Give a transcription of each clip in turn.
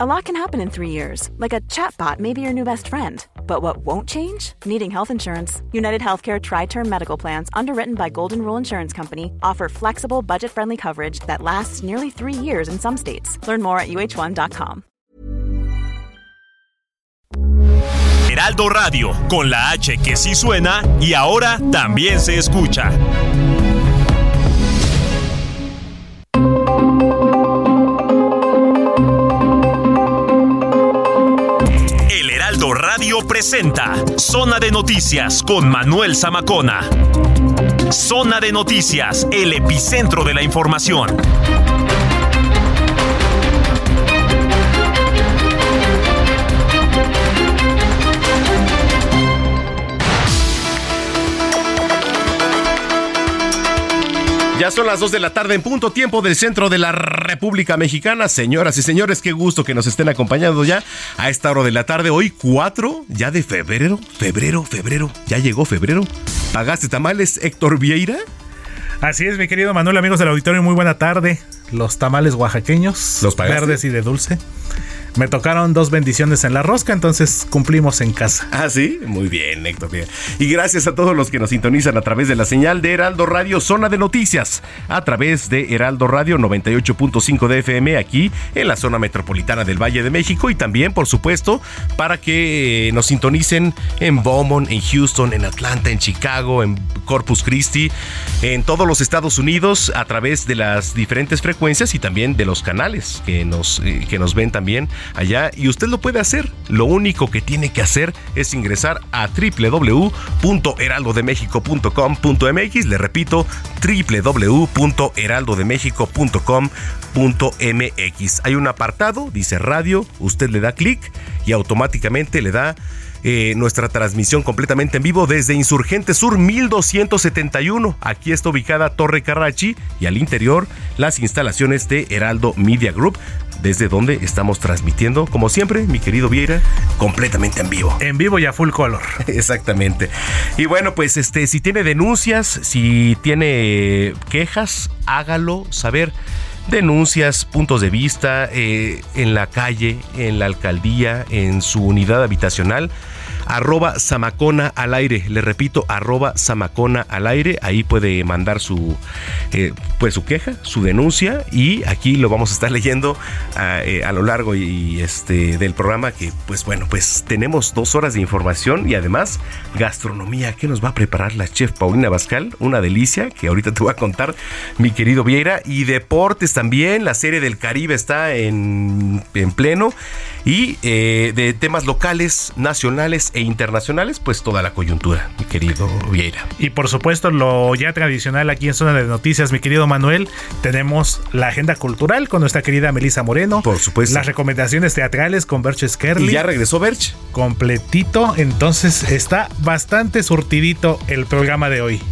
A lot can happen in three years, like a chatbot may be your new best friend. But what won't change? Needing health insurance. United Healthcare Tri Term Medical Plans, underwritten by Golden Rule Insurance Company, offer flexible, budget friendly coverage that lasts nearly three years in some states. Learn more at uh1.com. Heraldo Radio, con la H que sí suena y ahora también se escucha. Presenta Zona de Noticias con Manuel Zamacona. Zona de Noticias, el epicentro de la información. Ya son las 2 de la tarde en punto tiempo del centro de la República Mexicana. Señoras y señores, qué gusto que nos estén acompañando ya a esta hora de la tarde. Hoy 4 ya de febrero. Febrero, febrero. Ya llegó febrero. ¿Pagaste tamales, Héctor Vieira? Así es, mi querido Manuel, amigos del auditorio, muy buena tarde. Los tamales oaxaqueños, los verdes y de dulce. Me tocaron dos bendiciones en la rosca, entonces cumplimos en casa. Ah, sí, muy bien, Héctor. Bien. Y gracias a todos los que nos sintonizan a través de la señal de Heraldo Radio Zona de Noticias, a través de Heraldo Radio 98.5 de FM aquí en la zona metropolitana del Valle de México y también, por supuesto, para que nos sintonicen en Beaumont, en Houston, en Atlanta, en Chicago, en Corpus Christi, en todos los Estados Unidos a través de las diferentes frecuencias y también de los canales que nos, eh, que nos ven también allá y usted lo puede hacer. Lo único que tiene que hacer es ingresar a www.heraldodemexico.com.mx. Le repito, www.heraldodemexico.com.mx. Hay un apartado, dice radio, usted le da clic y automáticamente le da eh, nuestra transmisión completamente en vivo desde Insurgente Sur 1271. Aquí está ubicada Torre Carrachi y al interior las instalaciones de Heraldo Media Group desde donde estamos transmitiendo, como siempre, mi querido Vieira, completamente en vivo. En vivo y a full color. Exactamente. Y bueno, pues este, si tiene denuncias, si tiene quejas, hágalo saber denuncias, puntos de vista eh, en la calle, en la alcaldía, en su unidad habitacional arroba Samacona al aire. Le repito, arroba Samacona al aire. Ahí puede mandar su, eh, pues su queja, su denuncia y aquí lo vamos a estar leyendo a, eh, a, lo largo y este del programa que pues bueno, pues tenemos dos horas de información y además gastronomía. Que nos va a preparar la chef Paulina Bascal, una delicia que ahorita te voy a contar mi querido Vieira. Y deportes también, la serie del Caribe está en, en pleno. Y eh, de temas locales, nacionales e internacionales, pues toda la coyuntura, mi querido Vieira. Y por supuesto, lo ya tradicional aquí en Zona de Noticias, mi querido Manuel, tenemos la agenda cultural con nuestra querida Melisa Moreno. Por supuesto. Las recomendaciones teatrales con Berch Skerli. Y ya regresó Berch. Completito, entonces está bastante surtidito el programa de hoy.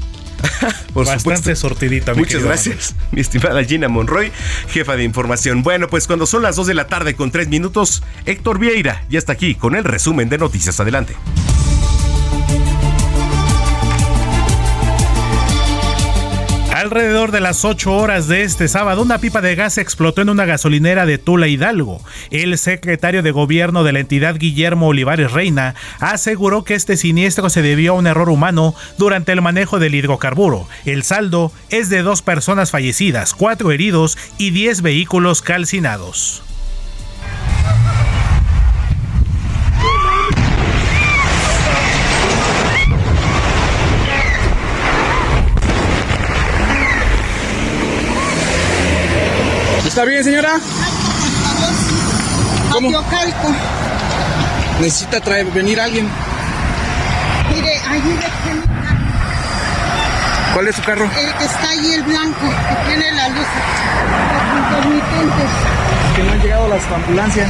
Por Bastante sortidita. Muchas gracias, mi estimada Gina Monroy, jefa de información. Bueno, pues cuando son las 2 de la tarde con 3 minutos, Héctor Vieira ya está aquí con el resumen de noticias. Adelante. Alrededor de las 8 horas de este sábado, una pipa de gas explotó en una gasolinera de Tula Hidalgo. El secretario de gobierno de la entidad, Guillermo Olivares Reina, aseguró que este siniestro se debió a un error humano durante el manejo del hidrocarburo. El saldo es de dos personas fallecidas, cuatro heridos y 10 vehículos calcinados. ¿Está bien, señora? ¿Cómo? Necesita traer, venir alguien. Mire, ayúdeme. ¿Cuál es su carro? El que está ahí, el blanco, que tiene la luz. Los intermitentes. que no han llegado las ambulancias.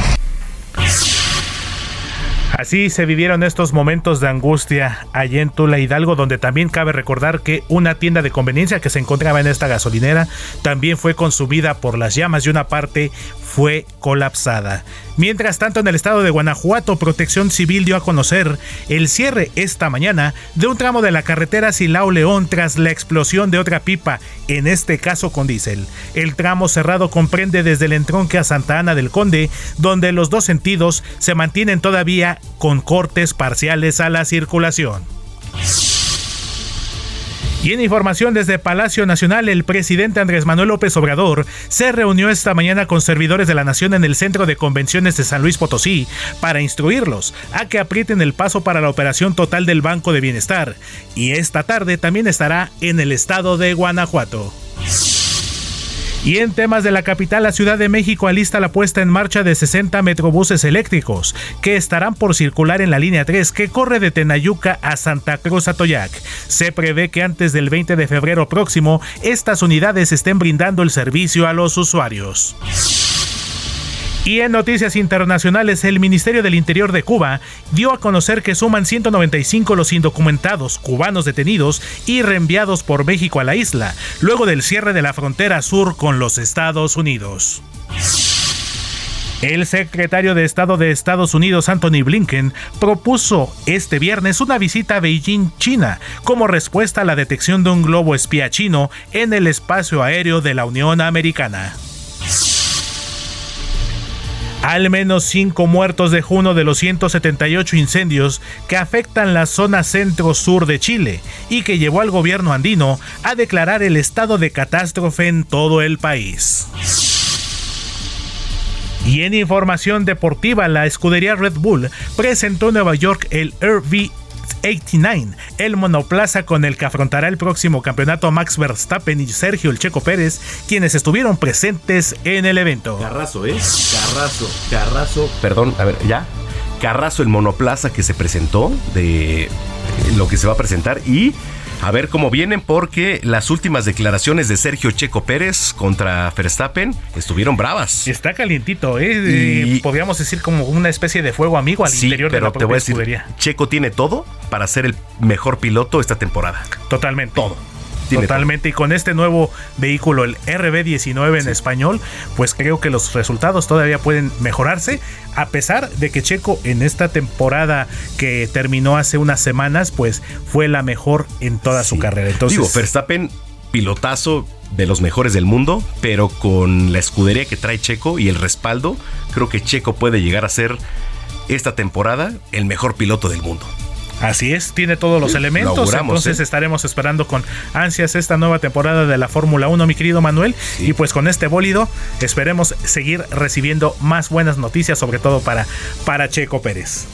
Así se vivieron estos momentos de angustia allá en Tula Hidalgo, donde también cabe recordar que una tienda de conveniencia que se encontraba en esta gasolinera también fue consumida por las llamas y una parte fue colapsada. Mientras tanto, en el estado de Guanajuato, Protección Civil dio a conocer el cierre esta mañana de un tramo de la carretera Silao León tras la explosión de otra pipa, en este caso con diésel. El tramo cerrado comprende desde el entronque a Santa Ana del Conde, donde los dos sentidos se mantienen todavía con cortes parciales a la circulación. Y en información desde Palacio Nacional, el presidente Andrés Manuel López Obrador se reunió esta mañana con servidores de la Nación en el Centro de Convenciones de San Luis Potosí para instruirlos a que aprieten el paso para la operación total del Banco de Bienestar. Y esta tarde también estará en el estado de Guanajuato. Y en temas de la capital, la Ciudad de México alista la puesta en marcha de 60 metrobuses eléctricos que estarán por circular en la línea 3 que corre de Tenayuca a Santa Cruz Atoyac. Se prevé que antes del 20 de febrero próximo estas unidades estén brindando el servicio a los usuarios. Y en noticias internacionales, el Ministerio del Interior de Cuba dio a conocer que suman 195 los indocumentados cubanos detenidos y reenviados por México a la isla, luego del cierre de la frontera sur con los Estados Unidos. El secretario de Estado de Estados Unidos, Anthony Blinken, propuso este viernes una visita a Beijing, China, como respuesta a la detección de un globo espía chino en el espacio aéreo de la Unión Americana. Al menos cinco muertos de uno de los 178 incendios que afectan la zona centro-sur de Chile y que llevó al gobierno andino a declarar el estado de catástrofe en todo el país. Y en información deportiva, la escudería Red Bull presentó en Nueva York el RV 89, el monoplaza con el que afrontará el próximo campeonato Max Verstappen y Sergio El Checo Pérez, quienes estuvieron presentes en el evento. Carrazo, ¿eh? Carrazo, Carrazo. Perdón, a ver, ¿ya? Carrazo, el monoplaza que se presentó, de lo que se va a presentar y a ver cómo vienen porque las últimas declaraciones de Sergio Checo Pérez contra Verstappen estuvieron bravas. Está calientito, ¿eh? Y, Podríamos decir como una especie de fuego amigo al interior de la te voy a decir. Checo tiene todo para ser el mejor piloto esta temporada. Totalmente. Todo. Totalmente. Y con este nuevo vehículo, el RB19 en español, pues creo que los resultados todavía pueden mejorarse. A pesar de que Checo en esta temporada que terminó hace unas semanas, pues fue la mejor en toda su carrera. Entonces, Digo, Verstappen, pilotazo de los mejores del mundo, pero con la escudería que trae Checo y el respaldo, creo que Checo puede llegar a ser esta temporada el mejor piloto del mundo. Así es, tiene todos los elementos. entonces ¿eh? estaremos esperando con ansias esta nueva temporada de la Fórmula 1, mi querido Manuel. Y pues con este bólido esperemos seguir recibiendo más buenas noticias, sobre todo para, para Checo Pérez.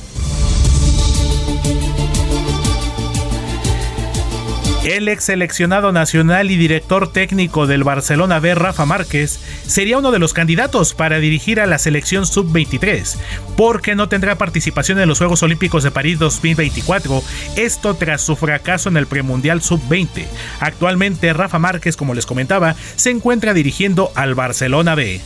El ex seleccionado nacional y director técnico del Barcelona B, Rafa Márquez, sería uno de los candidatos para dirigir a la selección sub-23, porque no tendrá participación en los Juegos Olímpicos de París 2024, esto tras su fracaso en el premundial sub-20. Actualmente Rafa Márquez, como les comentaba, se encuentra dirigiendo al Barcelona B.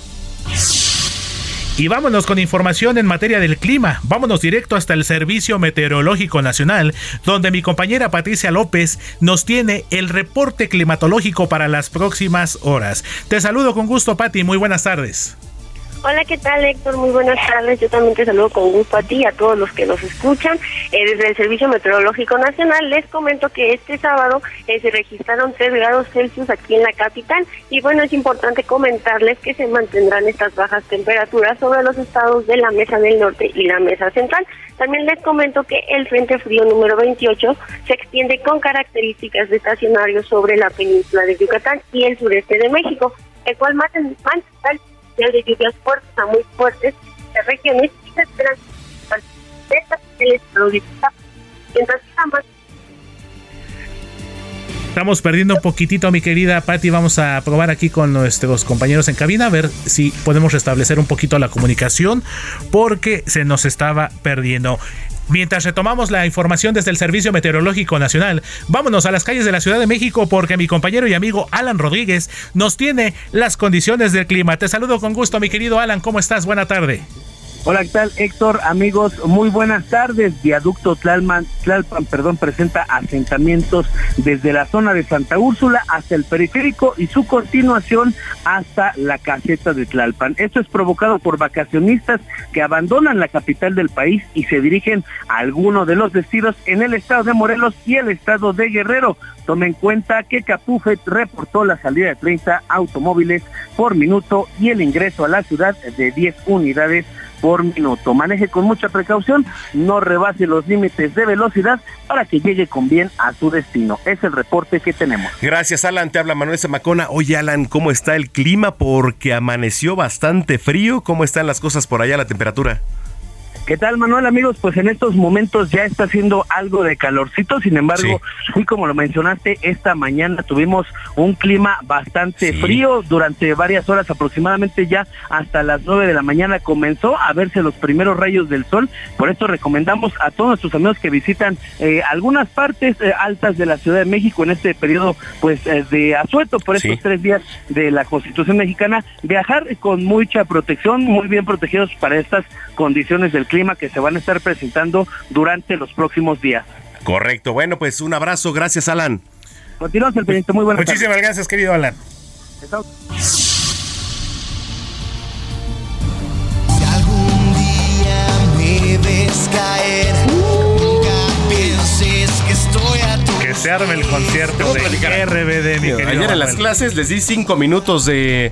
Y vámonos con información en materia del clima. Vámonos directo hasta el Servicio Meteorológico Nacional, donde mi compañera Patricia López nos tiene el reporte climatológico para las próximas horas. Te saludo con gusto, Pati. Muy buenas tardes. Hola, ¿qué tal Héctor? Muy buenas tardes. Yo también te saludo con gusto a ti y a todos los que nos escuchan. Eh, desde el Servicio Meteorológico Nacional les comento que este sábado eh, se registraron 3 grados Celsius aquí en la capital y bueno, es importante comentarles que se mantendrán estas bajas temperaturas sobre los estados de la Mesa del Norte y la Mesa Central. También les comento que el Frente Frío número 28 se extiende con características de estacionario sobre la península de Yucatán y el sureste de México, el cual mantendrá de lluvias fuertes a muy fuertes regiones y se esperan Estamos perdiendo un poquitito, mi querida Patti. Vamos a probar aquí con nuestros compañeros en cabina a ver si podemos restablecer un poquito la comunicación porque se nos estaba perdiendo. Mientras retomamos la información desde el Servicio Meteorológico Nacional, vámonos a las calles de la Ciudad de México porque mi compañero y amigo Alan Rodríguez nos tiene las condiciones del clima. Te saludo con gusto, mi querido Alan. ¿Cómo estás? Buena tarde. Hola, ¿qué tal, Héctor? Amigos, muy buenas tardes. Viaducto Tlalman, Tlalpan, perdón, presenta asentamientos desde la zona de Santa Úrsula hasta el periférico y su continuación hasta la caseta de Tlalpan. Esto es provocado por vacacionistas que abandonan la capital del país y se dirigen a alguno de los destinos en el estado de Morelos y el estado de Guerrero. Tome en cuenta que Capufet reportó la salida de 30 automóviles por minuto y el ingreso a la ciudad de 10 unidades por minuto. Maneje con mucha precaución, no rebase los límites de velocidad para que llegue con bien a su destino. Es el reporte que tenemos. Gracias, Alan. Te habla Manuel Zamacona. Oye, Alan, ¿cómo está el clima? Porque amaneció bastante frío. ¿Cómo están las cosas por allá, la temperatura? ¿Qué tal, Manuel, amigos? Pues en estos momentos ya está haciendo algo de calorcito, sin embargo, sí, como lo mencionaste, esta mañana tuvimos un clima bastante frío durante varias horas, aproximadamente ya hasta las 9 de la mañana comenzó a verse los primeros rayos del sol, por esto recomendamos a todos nuestros amigos que visitan eh, algunas partes eh, altas de la Ciudad de México en este periodo pues eh, de asueto por estos tres días de la Constitución mexicana, viajar con mucha protección, muy bien protegidos para estas condiciones del clima que se van a estar presentando durante los próximos días. Correcto. Bueno, pues un abrazo. Gracias, Alan. Continuamos el pendiente. Muy buenas Muchísimas gracias, querido Alan. Si algún día me ves caer, nunca pienses que estoy a tu Que se arme el concierto de RBD, mi querido Ayer en las clases les di cinco minutos de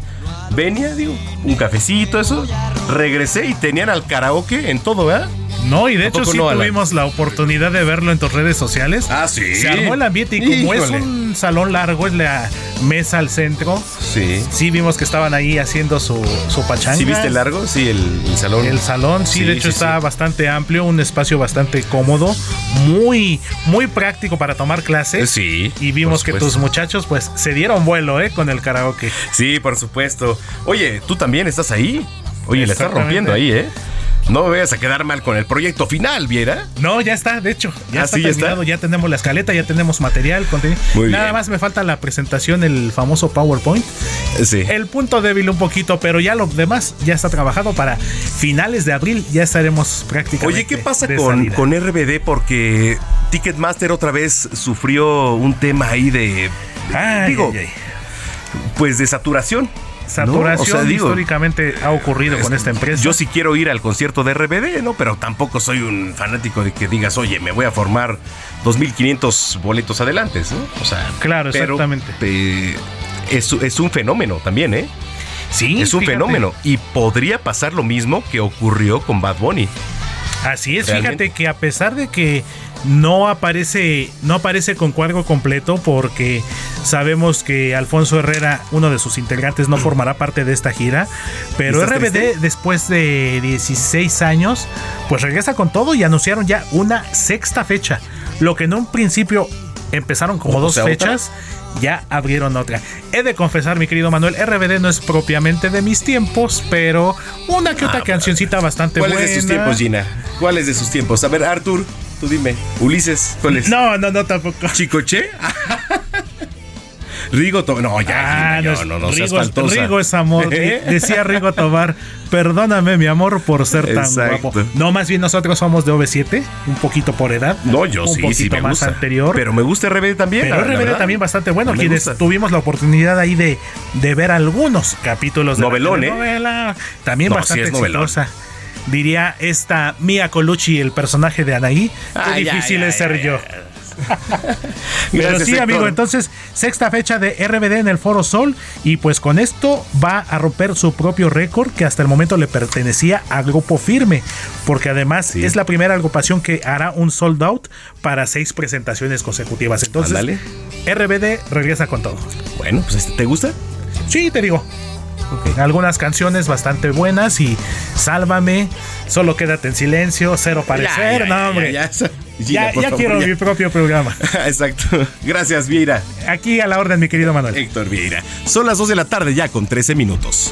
venia, digo, un cafecito, eso. Regresé y tenían al karaoke en todo, ¿verdad? No, y de ¿A hecho sí no, tuvimos la oportunidad de verlo en tus redes sociales. Ah, sí. Se armó el ambiente y como es un salón largo, es la mesa al centro. Sí. Sí vimos que estaban ahí haciendo su, su pachanga. ¿Sí viste el largo? Sí, el, el salón. El salón, sí, Sí, de hecho sí, está sí. bastante amplio, un espacio bastante cómodo, muy, muy práctico para tomar clases. Sí, Y vimos que tus muchachos pues se dieron vuelo, ¿eh? Con el karaoke. Sí, por supuesto. Oye, ¿tú también estás ahí? Oye, le estás rompiendo ahí, ¿eh? No me vayas a quedar mal con el proyecto final, ¿viera? No, ya está, de hecho, ya Ah, está sí, ya terminado, está. ya tenemos la escaleta, ya tenemos material, contenido. Muy Nada bien. más me falta la presentación, el famoso PowerPoint. Sí. El punto débil un poquito, pero ya lo demás ya está trabajado para finales de abril, ya estaremos prácticamente. Oye, ¿qué pasa con, con RBD? Porque Ticketmaster otra vez sufrió un tema ahí de. Ay, digo, ay, ay. pues de saturación. ¿No? Saturación O sea, digo, históricamente ha ocurrido con esta empresa. Yo sí quiero ir al concierto de RBD, ¿no? Pero tampoco soy un fanático de que digas, oye, me voy a formar 2.500 boletos adelante, ¿no? O sea, Claro, pero, exactamente. eh, es, es un fenómeno también, ¿eh? sí, es un fíjate. fenómeno. Y podría pasar lo mismo que ocurrió con Bad Bunny. Así es, Realmente. fíjate que a pesar de que no aparece, no aparece con cuadro completo porque sabemos que Alfonso Herrera, uno de sus integrantes, no formará parte de esta gira, pero ¿Estás RBD triste? después de 16 años, pues regresa con todo y anunciaron ya una sexta fecha, lo que en un principio empezaron como dos otra. fechas. Ya abrieron otra. He de confesar, mi querido Manuel, RBD no es propiamente de mis tiempos, pero una que otra Ah, cancioncita bastante ¿Cuál buena. es de sus tiempos, Gina? ¿Cuál es de sus tiempos? A ver, Arthur, tú dime. Ulises, ¿cuál es? No, no, no, tampoco. ¿Chicoche? Rigo, To- no, ya, Ah, no, no, no, no seas Rigo, faltosa. Rigo es amor. ¿Eh? Decía Rigo Tobar, perdóname mi amor por ser tan Exacto. guapo. No, más bien nosotros somos de OV7, un poquito por edad. No, yo un sí, poquito sí me más gusta. anterior. Pero me gusta RBD también. Pero RBD verdad. también bastante bueno. Me Quienes gusta. tuvimos la oportunidad ahí de, de ver algunos capítulos de Novelón, ¿eh? la novela. También No, bastante sí es novelón. Diría esta Mia Colucci, el personaje de Anaí. Qué Ay, difícil ay, es ay, ser yo. Pero sí, amigo, entonces, sexta fecha de RBD en el Foro Sol. Y pues con esto va a romper su propio récord que hasta el momento le pertenecía a Grupo Firme. Porque además Sí. es la primera agrupación que hará un sold out para seis presentaciones consecutivas. Entonces, Ándale. RBD regresa con todo. Bueno, pues este, ¿te gusta? Sí, te digo. Algunas canciones bastante buenas y Sálvame, Solo quédate en silencio, Cero parecer. Ya, ya, no, hombre. ya, Ya, ya. Ya favor, quiero ya. mi propio programa. Exacto. Gracias, Vieira. Aquí a la orden, mi querido Manuel. Héctor Vieira. Son las 2 de la tarde ya con 13 minutos.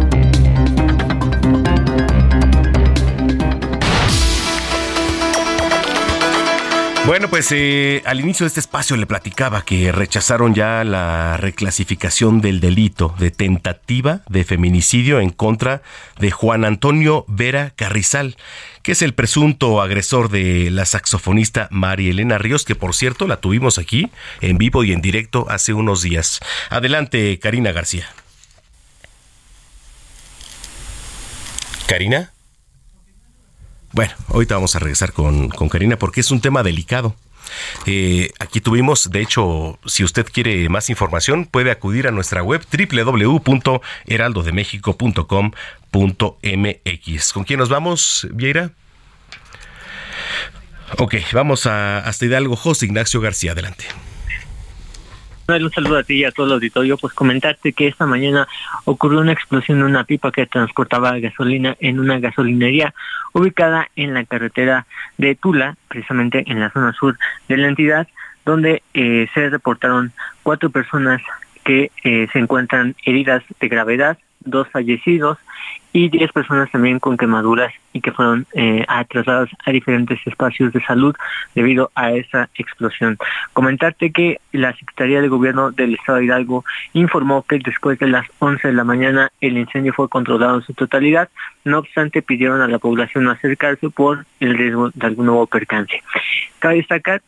Bueno, pues eh, al inicio de este espacio le platicaba que rechazaron ya la reclasificación del delito de tentativa de feminicidio en contra de Juan Antonio Vera Carrizal, que es el presunto agresor de la saxofonista María Elena Ríos, que por cierto la tuvimos aquí en vivo y en directo hace unos días. Adelante, Karina García. Karina. Bueno, ahorita vamos a regresar con, con Karina porque es un tema delicado. Eh, aquí tuvimos, de hecho, si usted quiere más información, puede acudir a nuestra web www.heraldodemexico.com.mx. ¿Con quién nos vamos, Vieira? Ok, vamos a, hasta Hidalgo. José Ignacio García, adelante. Un saludo a ti y a todo el auditorio. Pues comentarte que esta mañana ocurrió una explosión en una pipa que transportaba gasolina en una gasolinería ubicada en la carretera de Tula, precisamente en la zona sur de la entidad, donde eh, se reportaron cuatro personas que eh, se encuentran heridas de gravedad, dos fallecidos y 10 personas también con quemaduras y que fueron eh, trasladadas a diferentes espacios de salud debido a esa explosión. Comentarte que la Secretaría de Gobierno del Estado de Hidalgo informó que después de las 11 de la mañana el incendio fue controlado en su totalidad, no obstante pidieron a la población no acercarse por el riesgo de algún nuevo percance. Cabe destacar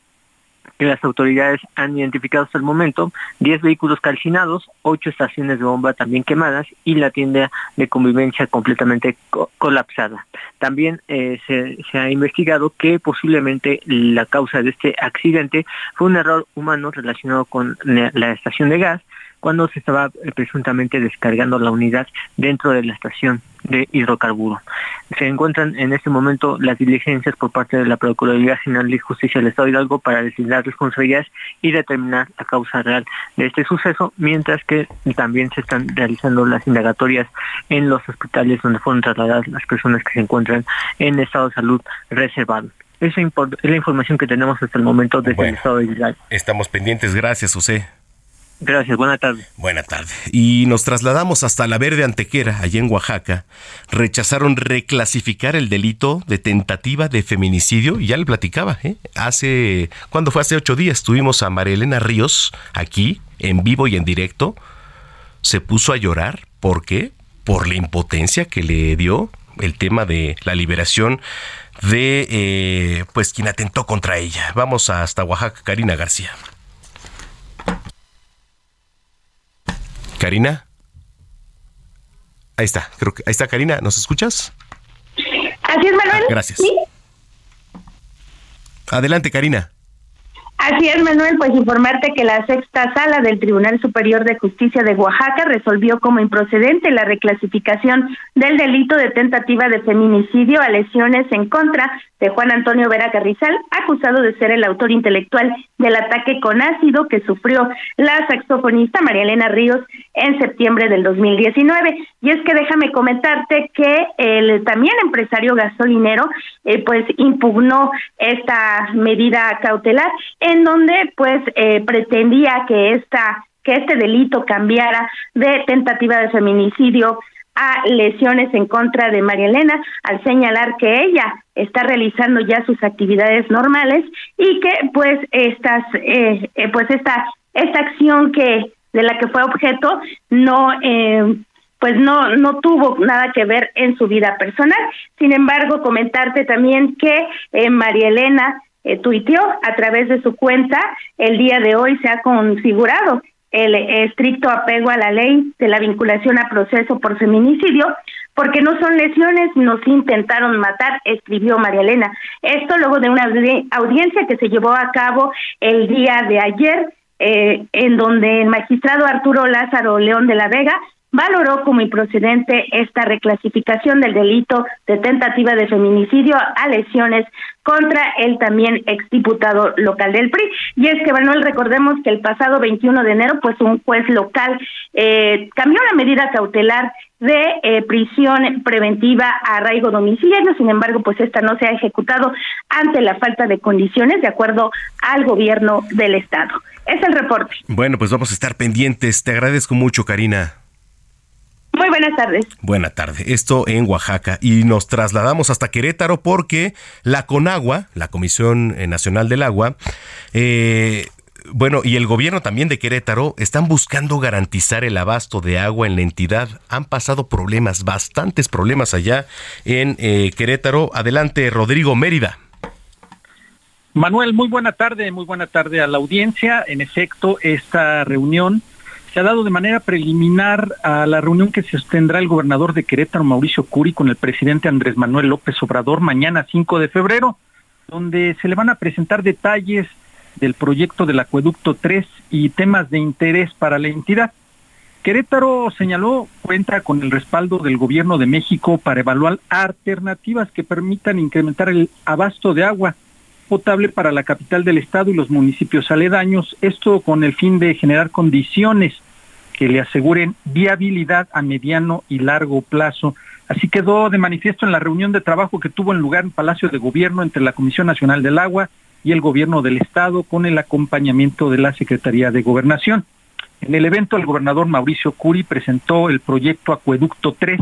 que las autoridades han identificado hasta el momento 10 vehículos calcinados, 8 estaciones de bomba también quemadas y la tienda de convivencia completamente colapsada. También eh, se, se, ha investigado que posiblemente la causa de este accidente fue un error humano relacionado con la estación de gas cuando se estaba eh, presuntamente descargando la unidad dentro de la estación de hidrocarburo. Se encuentran en este momento las diligencias por parte de la Procuraduría General de Justicia del Estado de Hidalgo para designar responsabilidades y determinar la causa real de este suceso, mientras que también se están realizando las indagatorias en los hospitales donde fueron trasladadas las personas que se encuentran en estado de salud reservado. Esa es la información que tenemos hasta el momento desde el Estado de Hidalgo. Estamos pendientes. Gracias, José. Gracias, buena tarde. Buena tarde. Y nos trasladamos hasta la Verde Antequera, allá en Oaxaca. Rechazaron reclasificar el delito de tentativa de feminicidio. Ya le platicaba, ¿eh? Hace, ¿cuándo fue? Hace ocho días tuvimos a María Elena Ríos aquí, en vivo y en directo. Se puso a llorar. ¿Por qué? Por la impotencia que le dio el tema de la liberación de, eh, pues, quien atentó contra ella. Vamos hasta Oaxaca, Karina García. Karina. Ahí está, creo que ahí está Karina, ¿nos escuchas? Así es, Manuel. Gracias. ¿Sí? Adelante, Karina. Así es, Manuel, pues informarte que la sexta sala del Tribunal Superior de Justicia de Oaxaca resolvió como improcedente la reclasificación del delito de tentativa de feminicidio a lesiones en contra de Juan Antonio Vera Carrizal, acusado de ser el autor intelectual del ataque con ácido que sufrió la saxofonista María Elena Ríos en septiembre del 2019. Y es que déjame comentarte que el también empresario gasolinero eh, pues impugnó esta medida cautelar donde pues eh, pretendía que esta que este delito cambiara de tentativa de feminicidio a lesiones en contra de María Elena al señalar que ella está realizando ya sus actividades normales y que pues estas eh, eh, pues esta esta acción que de la que fue objeto no eh, pues no no tuvo nada que ver en su vida personal. Sin embargo comentarte también que María Elena tuiteó a través de su cuenta el día de hoy se ha configurado el estricto apego a la ley de la vinculación a proceso por feminicidio, porque no son lesiones, nos intentaron matar, escribió María Elena. Esto luego de una audiencia que se llevó a cabo el día de ayer, eh, en donde el magistrado Arturo Lázaro León de la Vega valoró como improcedente esta reclasificación del delito de tentativa de feminicidio a lesiones contra el también exdiputado local del PRI. Y es que, Manuel, recordemos que el pasado 21 de enero, pues un juez local eh, cambió la medida cautelar de eh, prisión preventiva a arraigo domiciliario, sin embargo, pues esta no se ha ejecutado ante la falta de condiciones de acuerdo al gobierno del estado. Es el reporte. Bueno, pues vamos a estar pendientes. Te agradezco mucho, Karina. Muy buenas tardes. Buena tarde. Esto en Oaxaca. Y nos trasladamos hasta Querétaro porque la CONAGUA, la Comisión Nacional del Agua, eh, bueno, y el gobierno también de Querétaro están buscando garantizar el abasto de agua en la entidad. Han pasado problemas, bastantes problemas allá en eh, Querétaro. Adelante, Rodrigo Mérida. Manuel, muy buena tarde, muy buena tarde a la audiencia. En efecto, esta reunión se ha dado de manera preliminar a la reunión que sostendrá el gobernador de Querétaro, Mauricio Curi, con el presidente Andrés Manuel López Obrador mañana 5 de febrero, donde se le van a presentar detalles del proyecto del acueducto 3 y temas de interés para la entidad. Querétaro señaló cuenta con el respaldo del gobierno de México para evaluar alternativas que permitan incrementar el abasto de agua potable para la capital del estado y los municipios aledaños, esto con el fin de generar condiciones que le aseguren viabilidad a mediano y largo plazo. Así quedó de manifiesto en la reunión de trabajo que tuvo en lugar en Palacio de Gobierno entre la Comisión Nacional del Agua y el Gobierno del Estado con el acompañamiento de la Secretaría de Gobernación. En el evento, el gobernador Mauricio Curi presentó el proyecto Acueducto 3,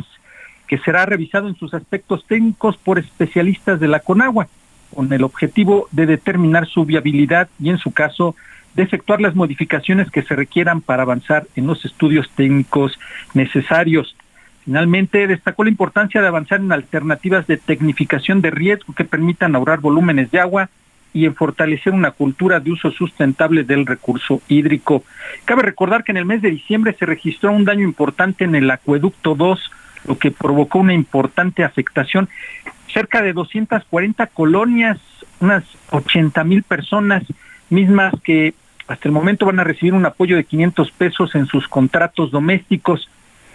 que será revisado en sus aspectos técnicos por especialistas de la CONAGUA con el objetivo de determinar su viabilidad y en su caso de efectuar las modificaciones que se requieran para avanzar en los estudios técnicos necesarios. Finalmente, destacó la importancia de avanzar en alternativas de tecnificación de riesgo que permitan ahorrar volúmenes de agua y en fortalecer una cultura de uso sustentable del recurso hídrico. Cabe recordar que en el mes de diciembre se registró un daño importante en el acueducto 2, lo que provocó una importante afectación cerca de 240 colonias, unas 80 mil personas mismas que hasta el momento van a recibir un apoyo de 500 pesos en sus contratos domésticos,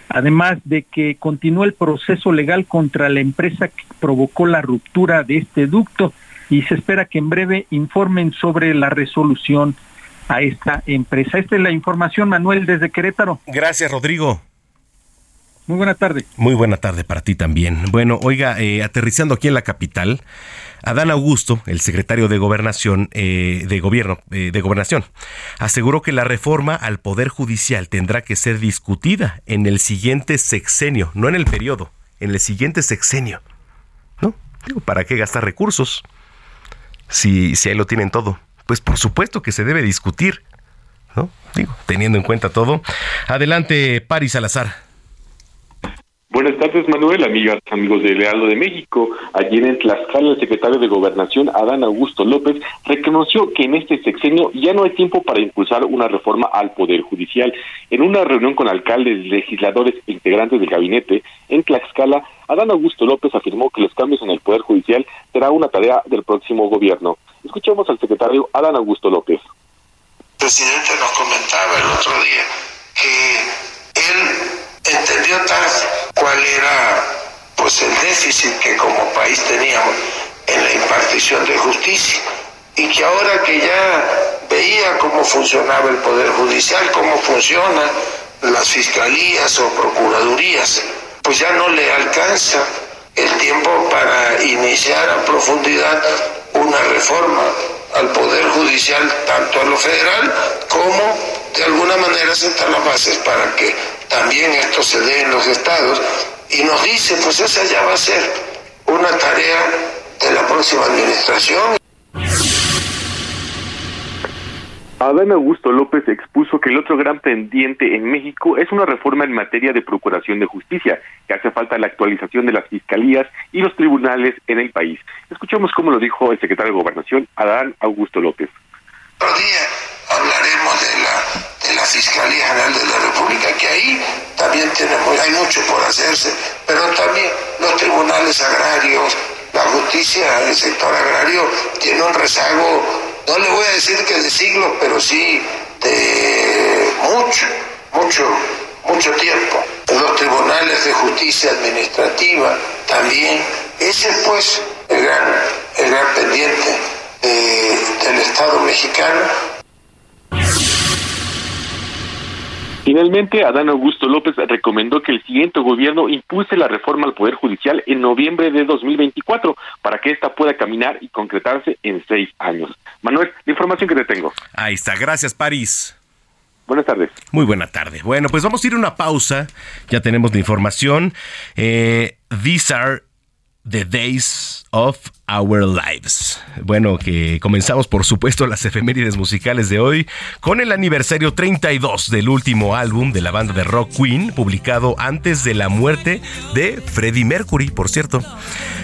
además de que continúa el proceso legal contra la empresa que provocó la ruptura de este ducto y se espera que en breve informen sobre la resolución a esta empresa. Esta es la información, Manuel, desde Querétaro. Gracias, Rodrigo. Muy buena tarde. Muy buena tarde para ti también. Bueno, oiga, eh, aterrizando aquí en la capital, Adán Augusto, el secretario de Gobernación, eh, de Gobierno, eh, de Gobernación, aseguró que la reforma al Poder Judicial tendrá que ser discutida en el siguiente sexenio, no en el periodo, en el siguiente sexenio. ¿No? Digo, ¿para qué gastar recursos? Si, si ahí lo tienen todo. Pues por supuesto que se debe discutir, ¿no? Digo, teniendo en cuenta todo. Adelante, Paris Salazar. Buenas tardes, Manuel, amigas, amigos de Lealdo de México. Ayer en Tlaxcala, el secretario de Gobernación, Adán Augusto López, reconoció que en este sexenio ya no hay tiempo para impulsar una reforma al Poder Judicial. En una reunión con alcaldes, legisladores e integrantes del gabinete en Tlaxcala, Adán Augusto López afirmó que los cambios en el Poder Judicial será una tarea del próximo gobierno. Escuchemos al secretario Adán Augusto López. El presidente nos comentaba el otro día que él entendió tarde era pues el déficit que como país teníamos en la impartición de justicia. Y que ahora que ya veía cómo funcionaba el poder judicial, cómo funcionan las fiscalías o procuradurías, pues ya no le alcanza el tiempo para iniciar a profundidad una reforma al poder judicial, tanto a lo federal como de alguna manera sentar las bases para que también esto se dé en los estados y nos dice, pues esa ya va a ser una tarea de la próxima administración. Adán Augusto López expuso que el otro gran pendiente en México es una reforma en materia de procuración de justicia, que hace falta la actualización de las fiscalías y los tribunales en el país. Escuchemos cómo lo dijo el secretario de Gobernación, Adán Augusto López. Otro día hablaremos de la de la Fiscalía General de la República, que ahí también tenemos, hay mucho por hacerse, pero también los tribunales agrarios, la justicia del sector agrario tiene un rezago, no le voy a decir que de siglos, pero sí de mucho, mucho, mucho tiempo. los tribunales de justicia administrativa también. Ese es pues el gran, el gran pendiente eh, del Estado mexicano. Finalmente, Adán Augusto López recomendó que el siguiente gobierno impulse la reforma al Poder Judicial en noviembre de 2024 para que ésta pueda caminar y concretarse en seis años. Manuel, la información que te tengo. Ahí está, gracias París. Buenas tardes. Muy buena tarde. Bueno, pues vamos a ir a una pausa. Ya tenemos la información. Eh, these are the days of Our Lives. Bueno, que comenzamos por supuesto las efemérides musicales de hoy con el aniversario 32 del último álbum de la banda de rock Queen, publicado antes de la muerte de Freddie Mercury, por cierto,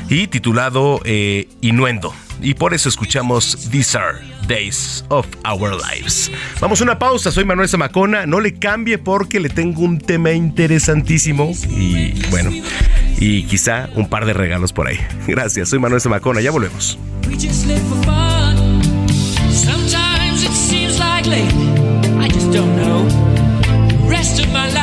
y titulado eh, Innuendo. Y por eso escuchamos These Are Days of Our Lives. Vamos a una pausa, soy Manuel Zamacona, no le cambie porque le tengo un tema interesantísimo y bueno, y quizá un par de regalos por ahí. Gracias, soy Manuel Zamacona, ya volvemos. Rest of my life's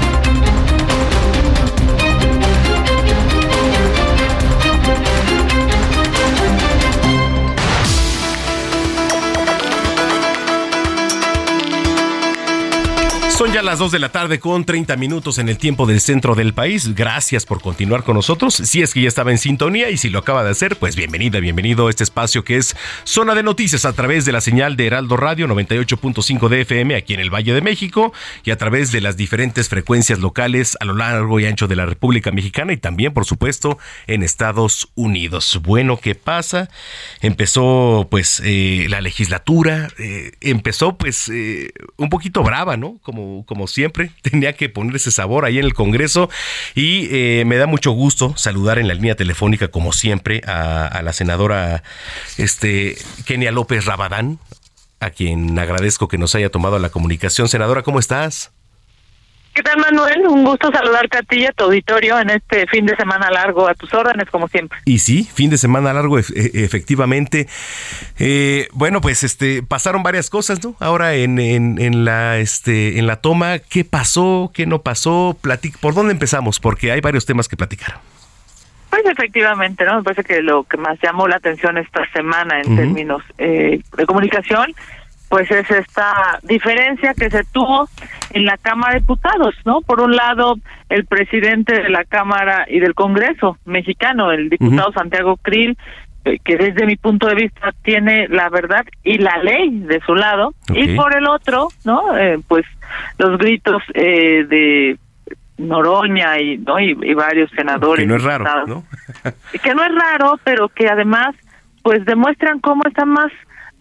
Son ya las 2 de la tarde con 30 minutos en el tiempo del centro del país. Gracias por continuar con nosotros. Si es que ya estaba en sintonía y si lo acaba de hacer, pues bienvenida, bienvenido a este espacio que es Zona de Noticias a través de la señal de Heraldo Radio 98.5 de FM aquí en el Valle de México y a través de las diferentes frecuencias locales a lo largo y ancho de la República Mexicana y también, por supuesto, en Estados Unidos. Bueno, ¿qué pasa? Empezó pues eh, la legislatura, eh, empezó pues eh, un poquito brava, ¿no? Como como, siempre, tenía que poner ese sabor ahí en el Congreso y eh, me da mucho gusto saludar en la línea telefónica, como siempre, a, a la senadora este, Kenia López Rabadán, a quien agradezco que nos haya tomado la comunicación. Senadora, ¿cómo estás? ¿Qué tal, Manuel? Un gusto saludarte a ti y a tu auditorio en este fin de semana largo, a tus órdenes, como siempre. Y sí, fin de semana largo, e- efectivamente. Eh, bueno, pues este pasaron varias cosas, ¿no? Ahora en, en, en la este en la toma, ¿qué pasó? ¿Qué no pasó? Platic ¿Por dónde empezamos? Porque hay varios temas que platicar. Pues efectivamente, ¿no? Me parece que lo que más llamó la atención esta semana en términos eh, de comunicación, pues es esta diferencia que se tuvo en la Cámara de Diputados, ¿no? Por un lado, el presidente de la Cámara y del Congreso mexicano, el diputado. Santiago Krill, eh, que desde mi punto de vista tiene la verdad y la ley de su lado, y por el otro, ¿no? Eh, pues los gritos eh, de Noroña y, ¿no? y, y varios senadores. Que no es raro. ¿no? que no es raro, pero que además pues demuestran cómo están más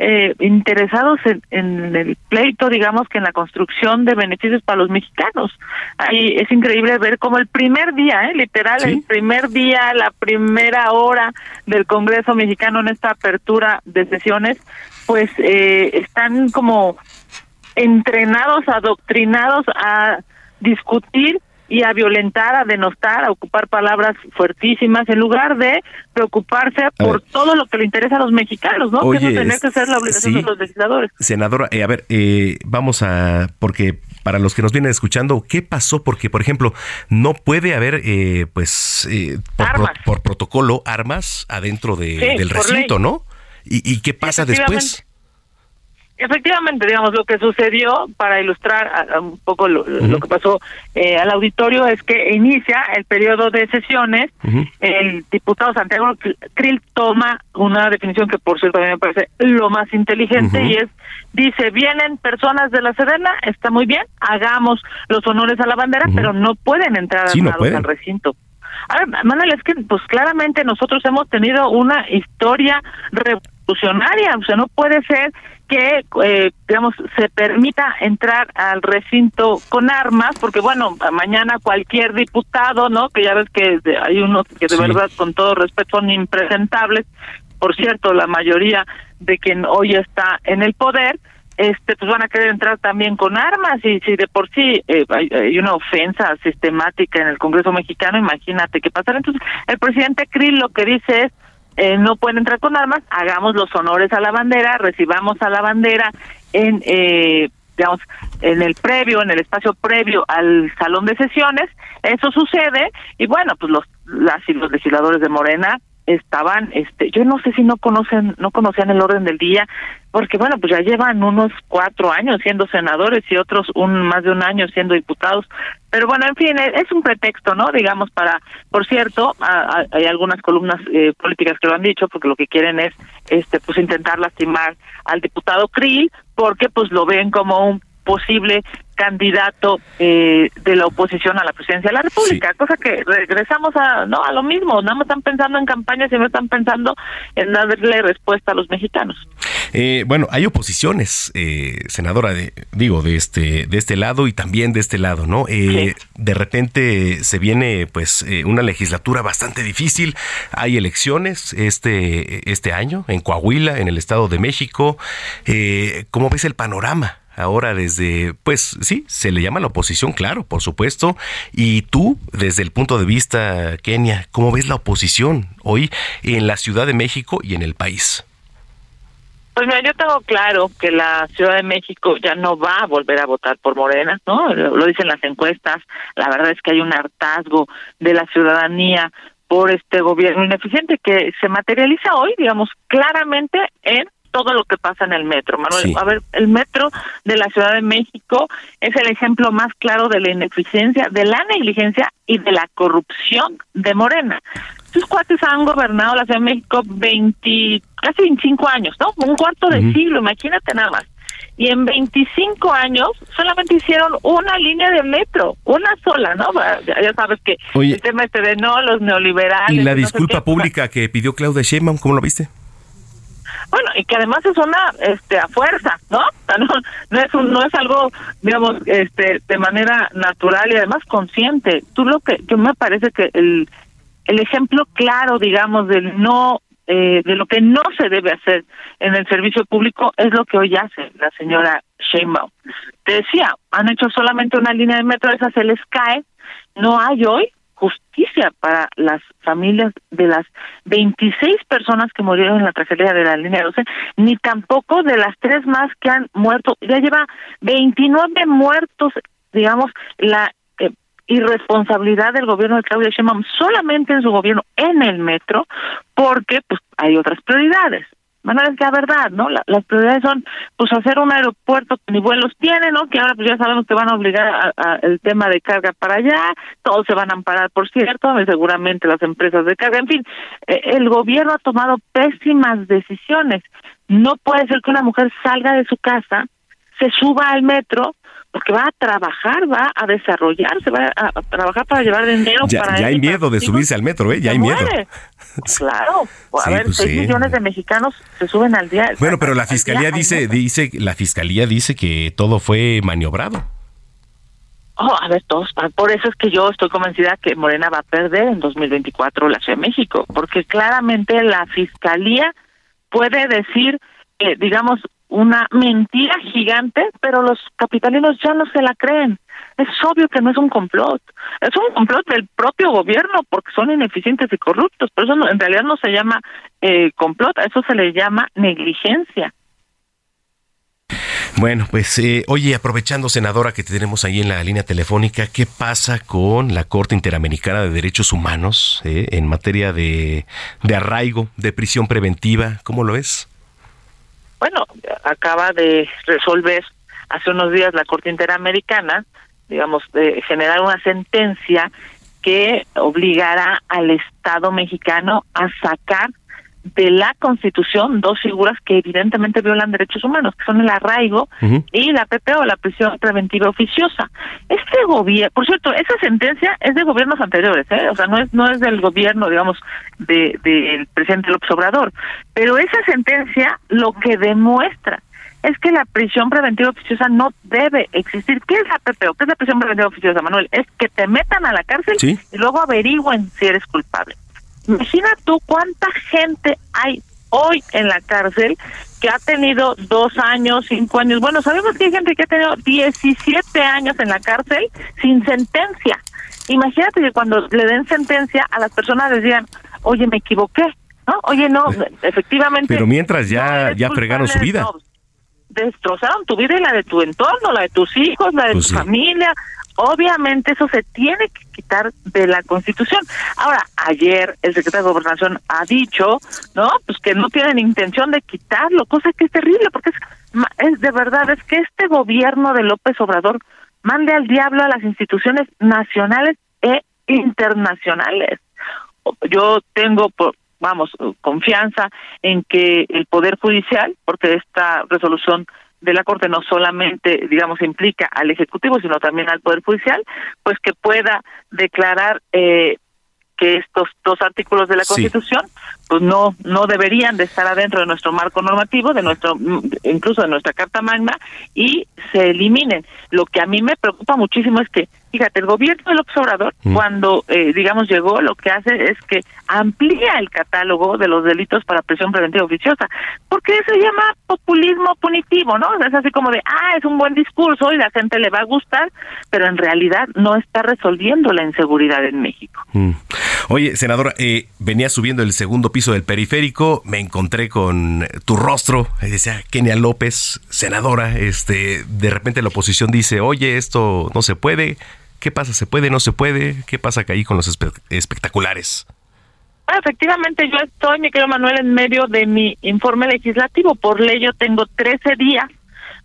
eh, interesados en, en el pleito, digamos, que en la construcción de beneficios para los mexicanos. Ahí es increíble ver cómo el primer día, eh, literal, el primer día, la primera hora del Congreso mexicano en esta apertura de sesiones, pues eh, están como entrenados, adoctrinados a discutir y a violentar, a denostar, a ocupar palabras fuertísimas, en lugar de preocuparse por todo lo que le interesa a los mexicanos, ¿no? que eso tendría que ser la obligación sí. de los legisladores. Senadora, eh, a ver, eh, vamos a, porque para los que nos vienen escuchando, ¿qué pasó? Porque, por ejemplo, no puede haber, eh, pues, eh, por, pro- Armas. por protocolo, armas adentro de- Sí, del recinto. ¿no? ¿Y, y qué pasa después? Efectivamente, digamos, lo que sucedió, para ilustrar un poco lo, que pasó eh, al auditorio, es que inicia el periodo de sesiones, el diputado Santiago Krill toma una definición que, por cierto, a mí me parece lo más inteligente, y es, dice, vienen personas de la Sedena, está muy bien, hagamos los honores a la bandera, pero no pueden entrar al recinto. A ver, Manuel, es que pues claramente nosotros hemos tenido una historia revolucionaria, o sea, no puede ser que, eh, digamos, se permita entrar al recinto con armas, porque bueno, mañana cualquier diputado, ¿no? Que ya ves que hay unos que de verdad, con todo respeto, son impresentables, por cierto, la mayoría de quien hoy está en el poder, este pues van a querer entrar también con armas y si de por sí eh, hay, una ofensa sistemática en el Congreso mexicano, imagínate qué pasará. Entonces, el presidente Krill lo que dice es eh, no pueden entrar con armas, hagamos los honores a la bandera, recibamos a la bandera en, eh, digamos, en el previo, en el espacio previo al salón de sesiones. Eso sucede y bueno, pues los las y los legisladores de Morena estaban, este, yo no sé si no conocen, no conocían el orden del día, porque bueno, pues ya llevan unos cuatro años siendo senadores y otros un más de un año siendo diputados, pero bueno, en fin, es un pretexto, ¿no? Digamos para, por cierto, hay algunas columnas eh, políticas que lo han dicho, porque lo que quieren es, este, pues intentar lastimar al diputado Krill, porque pues lo ven como un posible candidato eh, de la oposición a la presidencia de la República, cosa que regresamos a no a lo mismo, nada más están pensando en campañas y no están pensando en darle respuesta a los mexicanos. Eh, bueno, hay oposiciones, eh, senadora, de, digo, de este, de este lado y también de este lado, ¿no? De repente se viene, pues, una legislatura bastante difícil. Hay elecciones este, este año en Coahuila, en el Estado de México. ¿Cómo ves el panorama? Ahora desde, pues sí, se le llama la oposición, claro, por supuesto. Y tú, desde el punto de vista, Kenia, ¿cómo ves la oposición hoy en la Ciudad de México y en el país? Pues mira, yo tengo claro que la Ciudad de México ya no va a volver a votar por Morena, ¿no? Lo dicen las encuestas. La verdad es que hay un hartazgo de la ciudadanía por este gobierno ineficiente que se materializa hoy, digamos, claramente en todo lo que pasa en el metro. Manuel, a ver, el metro de la Ciudad de México es el ejemplo más claro de la ineficiencia, de la negligencia y de la corrupción de Morena. Sus cuates han gobernado la Ciudad de México 20, casi 25 años, ¿no? Un cuarto de siglo, imagínate nada más. Y en 25 años solamente hicieron una línea de metro, una sola, ¿no? Ya sabes que el tema este de no, los neoliberales. ¿Y la disculpa pública que pidió Claudia Sheinbaum, cómo lo viste? Bueno, y que además es una este a fuerza, ¿no? no, es un, no es algo digamos este de manera natural y además consciente. Tú lo que yo me parece que el el ejemplo claro, digamos, del no eh, de lo que no se debe hacer en el servicio público es lo que hoy hace la señora Sheinbaum. Te decía, han hecho solamente una línea de metro, esa se les cae. No hay hoy justicia para las familias de las 26 personas que murieron en la tragedia de la línea 12, ni tampoco de las tres más que han muerto. Ya lleva 29 muertos, digamos, la eh, irresponsabilidad del gobierno de Claudia Sheinbaum solamente en su gobierno en el metro, porque pues hay otras prioridades. Bueno, es que la verdad, ¿no? las prioridades son, pues, hacer un aeropuerto que ni vuelos tiene, ¿no? Que ahora, pues, ya sabemos que van a obligar a, el tema de carga para allá, todos se van a amparar, por cierto, seguramente las empresas de carga, en fin, eh, el gobierno ha tomado pésimas decisiones. No puede ser que una mujer salga de su casa, se suba al metro, porque va a trabajar, va a desarrollarse, va a, trabajar para llevar dinero ya, para Ya hay miedo de subirse al metro, ¿eh? Ya hay miedo. Claro, a ver, pues 6 millones de mexicanos se suben al día. Bueno, pero la fiscalía dice, dice, la fiscalía dice que todo fue maniobrado. Oh, a ver, todos, por eso es que yo estoy convencida que Morena va a perder en 2024 la Ciudad de México, porque claramente la fiscalía puede decir, eh, digamos, una mentira gigante, pero los capitalinos ya no se la creen. Es obvio que no es un complot, es un complot del propio gobierno porque son ineficientes y corruptos, pero eso en realidad no se llama eh, complot, a eso se le llama negligencia. Bueno, pues eh, oye, aprovechando, senadora, que tenemos ahí en la línea telefónica, ¿qué pasa con la Corte Interamericana de Derechos Humanos eh, en materia de, de arraigo, de prisión preventiva? ¿Cómo lo es? Bueno, acaba de resolver hace unos días la Corte Interamericana, digamos, de generar una sentencia que obligará al Estado mexicano a sacar de la Constitución dos figuras que evidentemente violan derechos humanos, que son el arraigo y la PPO, la prisión preventiva oficiosa. Este gobierno, por cierto, esa sentencia es de gobiernos anteriores, ¿eh? o sea, no es no es del gobierno, digamos, de del presidente López Obrador, pero esa sentencia lo que demuestra es que la prisión preventiva oficiosa no debe existir. ¿Qué es la PPO? ¿Qué es la prisión preventiva oficiosa, Manuel? Es que te metan a la cárcel y luego averigüen si eres culpable. Imagina tú cuánta gente hay hoy en la cárcel que ha tenido dos años, cinco años. Bueno, sabemos que hay gente que ha tenido 17 años en la cárcel sin sentencia. Imagínate que cuando le den sentencia a las personas les digan, oye, me equivoqué, ¿no? Oye, no, efectivamente. Pero mientras ya, ya fregaron su vida. destrozaron tu vida y la de tu entorno, la de tus hijos, la de Pues tu sí. familia. Obviamente eso se tiene que quitar de la Constitución. Ahora, ayer el secretario de Gobernación ha dicho, ¿no? Pues que no tienen intención de quitarlo, cosa que es terrible, porque es, es de verdad, es que este gobierno de López Obrador mande al diablo a las instituciones nacionales e internacionales. Yo tengo, vamos, confianza en que el Poder Judicial, porque esta resolución de la Corte no solamente, digamos, implica al Ejecutivo, sino también al Poder Judicial, pues que pueda declarar eh, que estos dos artículos de la Sí. Constitución pues no no deberían de estar adentro de nuestro marco normativo, de nuestro incluso de nuestra Carta Magna y se eliminen. Lo que a mí me preocupa muchísimo es que fíjate, el gobierno del Obrador Mm. cuando eh, digamos llegó lo que hace es que amplía el catálogo de los delitos para prisión preventiva oficiosa, porque se llama populismo punitivo, ¿no? Es así como de, ah, es un buen discurso y la gente le va a gustar, pero en realidad no está resolviendo la inseguridad en México. Mm. Oye, senadora, eh, venía subiendo el segundo piso del periférico, me encontré con tu rostro, y decía Kenia López, senadora, este, de repente la oposición dice, oye, esto no se puede, ¿qué pasa? ¿Se puede? ¿No se puede? ¿Qué pasa que ahí con los espe- espectaculares? Ah, efectivamente, yo estoy, mi querido Manuel, en medio de mi informe legislativo. Por ley, yo tengo 13 días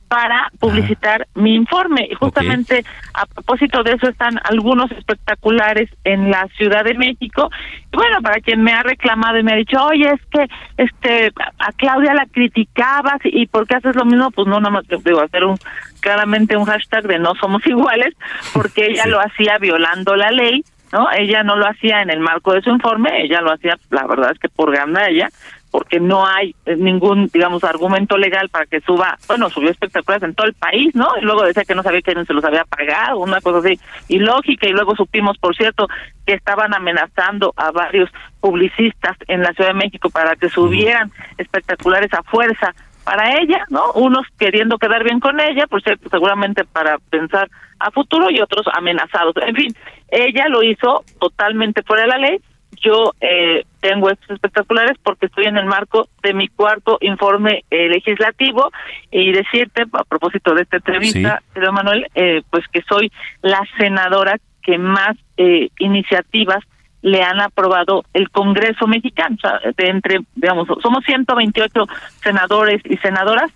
para publicitar mi informe. Y justamente a propósito de eso están algunos espectaculares en la Ciudad de México. Y bueno, para quien me ha reclamado y me ha dicho, oye, es que este a Claudia la criticabas y ¿por qué haces lo mismo? Pues no, nada más que digo, hacer un claramente un hashtag de no somos iguales, porque ella lo hacía violando la ley ¿no? Ella no lo hacía en el marco de su informe, ella lo hacía, la verdad es que por ella porque no hay eh, ningún, digamos, argumento legal para que suba, bueno, subió espectaculares en todo el país, ¿no? Y luego decía que no sabía quién se los había pagado, una cosa así ilógica, y luego supimos, por cierto, que estaban amenazando a varios publicistas en la Ciudad de México para que subieran espectaculares a fuerza para ella, ¿no? Unos queriendo quedar bien con ella, por cierto, seguramente para pensar a futuro y otros amenazados. En fin, ella lo hizo totalmente fuera de la ley. Yo eh, tengo estos espectaculares porque estoy en el marco de mi cuarto informe eh, legislativo y decirte, a propósito de esta entrevista, querido Manuel, eh, pues que soy la senadora que más eh, iniciativas le han aprobado el Congreso mexicano. O sea, de entre, digamos, somos 128 senadores y senadoras.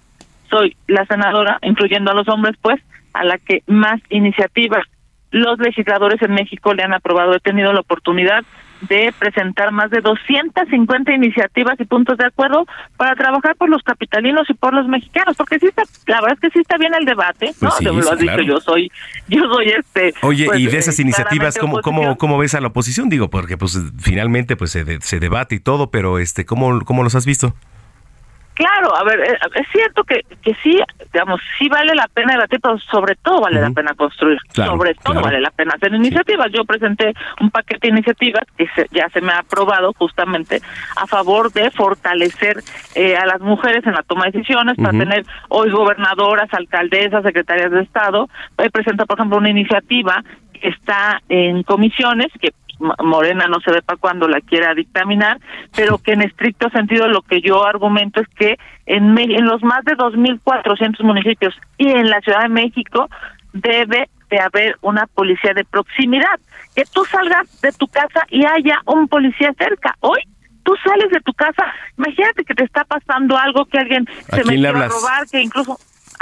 Soy la senadora, incluyendo a los hombres, pues, a la que más iniciativas los legisladores en México le han aprobado. He tenido la oportunidad de presentar más de 250 iniciativas y puntos de acuerdo para trabajar por los capitalinos y por los mexicanos, porque sí está, la verdad es que sí está bien el debate, ¿no? Pues sí, lo has claro. dicho, yo soy, yo soy este. Oye, pues, y de eh, esas iniciativas, claramente ¿cómo, cómo, cómo ves a la oposición? Digo, porque pues finalmente pues se, de- se debate y todo, pero este, ¿cómo, cómo los has visto? Claro, a ver, eh, es cierto que, que sí, digamos, sí vale la pena debatir, pero sobre todo vale la pena construir. Claro, sobre todo claro. vale la pena hacer iniciativas. Yo presenté un paquete de iniciativas que se- ya se me ha aprobado justamente a favor de fortalecer eh, a las mujeres en la toma de decisiones, para tener hoy gobernadoras, alcaldesas, secretarias de Estado. He presentado, por ejemplo, una iniciativa que está en comisiones, que Morena no se ve para cuando la quiera dictaminar, pero que en estricto sentido lo que yo argumento es que en, en los más de 2.400 municipios y en la Ciudad de México debe de haber una policía de proximidad, que tú salgas de tu casa y haya un policía cerca. Hoy tú sales de tu casa, imagínate que te está pasando algo, que alguien ¿A se metió a robar, que incluso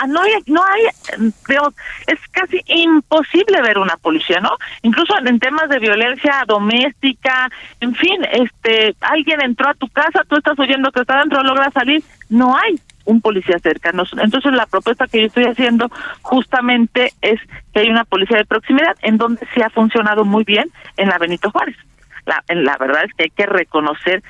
no hay, no hay, digamos, es casi imposible ver una policía, ¿no? Incluso en temas de violencia doméstica, en fin, este, alguien entró a tu casa, tú estás oyendo que está dentro, logra salir, no hay un policía cerca. Entonces la propuesta que yo estoy haciendo justamente es que hay una policía de proximidad en donde sí ha funcionado muy bien en la Benito Juárez. La, la verdad es que hay que reconocer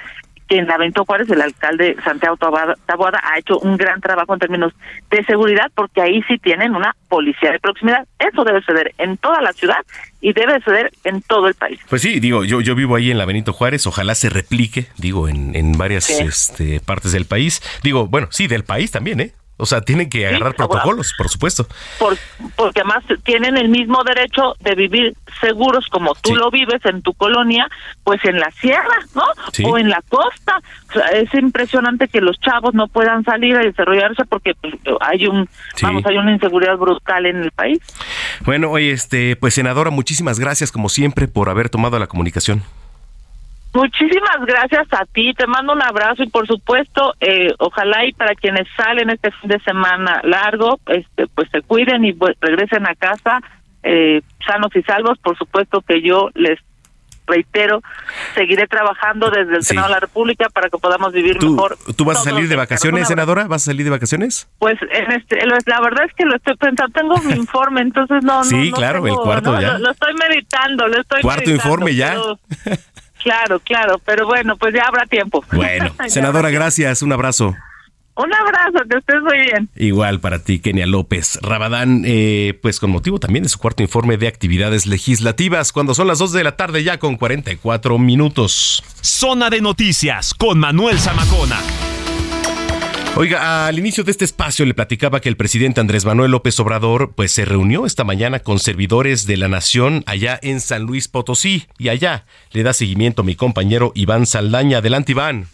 que en la Benito Juárez el alcalde Santiago Taboada, ha hecho un gran trabajo en términos de seguridad porque ahí sí tienen una policía de proximidad. Eso debe suceder en toda la ciudad y debe suceder en todo el país. Pues sí, digo, yo, yo vivo ahí en la Benito Juárez, ojalá se replique, digo, en, en varias Sí. este, partes del país. Digo, bueno, sí, del país también, ¿eh? O sea, tienen que agarrar protocolos, por supuesto. por, porque además tienen el mismo derecho de vivir seguros como tú lo vives en tu colonia, pues en la sierra, ¿no? Sí. O en la costa. O sea, es impresionante que los chavos no puedan salir a desarrollarse porque pues, hay un, vamos, hay una inseguridad brutal en el país. Bueno, oye, este, pues senadora, muchísimas gracias como siempre por haber tomado la comunicación. Muchísimas gracias a ti, te mando un abrazo y por supuesto, eh, ojalá y para quienes salen este fin de semana largo, este, pues se cuiden y pues, regresen a casa eh, sanos y salvos. Por supuesto que yo les reitero, seguiré trabajando desde el Sí. Senado de la República para que podamos vivir ¿Tú, mejor. ¿tú vas a salir de vacaciones, senadora? ¿Vas a salir de vacaciones? Pues en este, la verdad es que lo estoy pensando, tengo mi informe, entonces no, no, Sí, no claro, tengo- el cuarto no, ya. Lo, lo estoy meditando, lo estoy Cuarto meditando, informe ya. pero- claro, claro, pero bueno, pues ya habrá tiempo. Bueno, senadora, gracias, un abrazo. Un abrazo, que estés muy bien. Igual para ti, Kenia López. Rabadán, eh, pues con motivo también de su cuarto informe de actividades legislativas, cuando son las 2 de la tarde ya con 44 minutos. Zona de noticias con Manuel Zamacona. Oiga, al inicio de este espacio le platicaba que el presidente Andrés Manuel López Obrador pues se reunió esta mañana con servidores de la nación allá en San Luis Potosí y allá le da seguimiento mi compañero Iván Saldaña. Adelante Iván.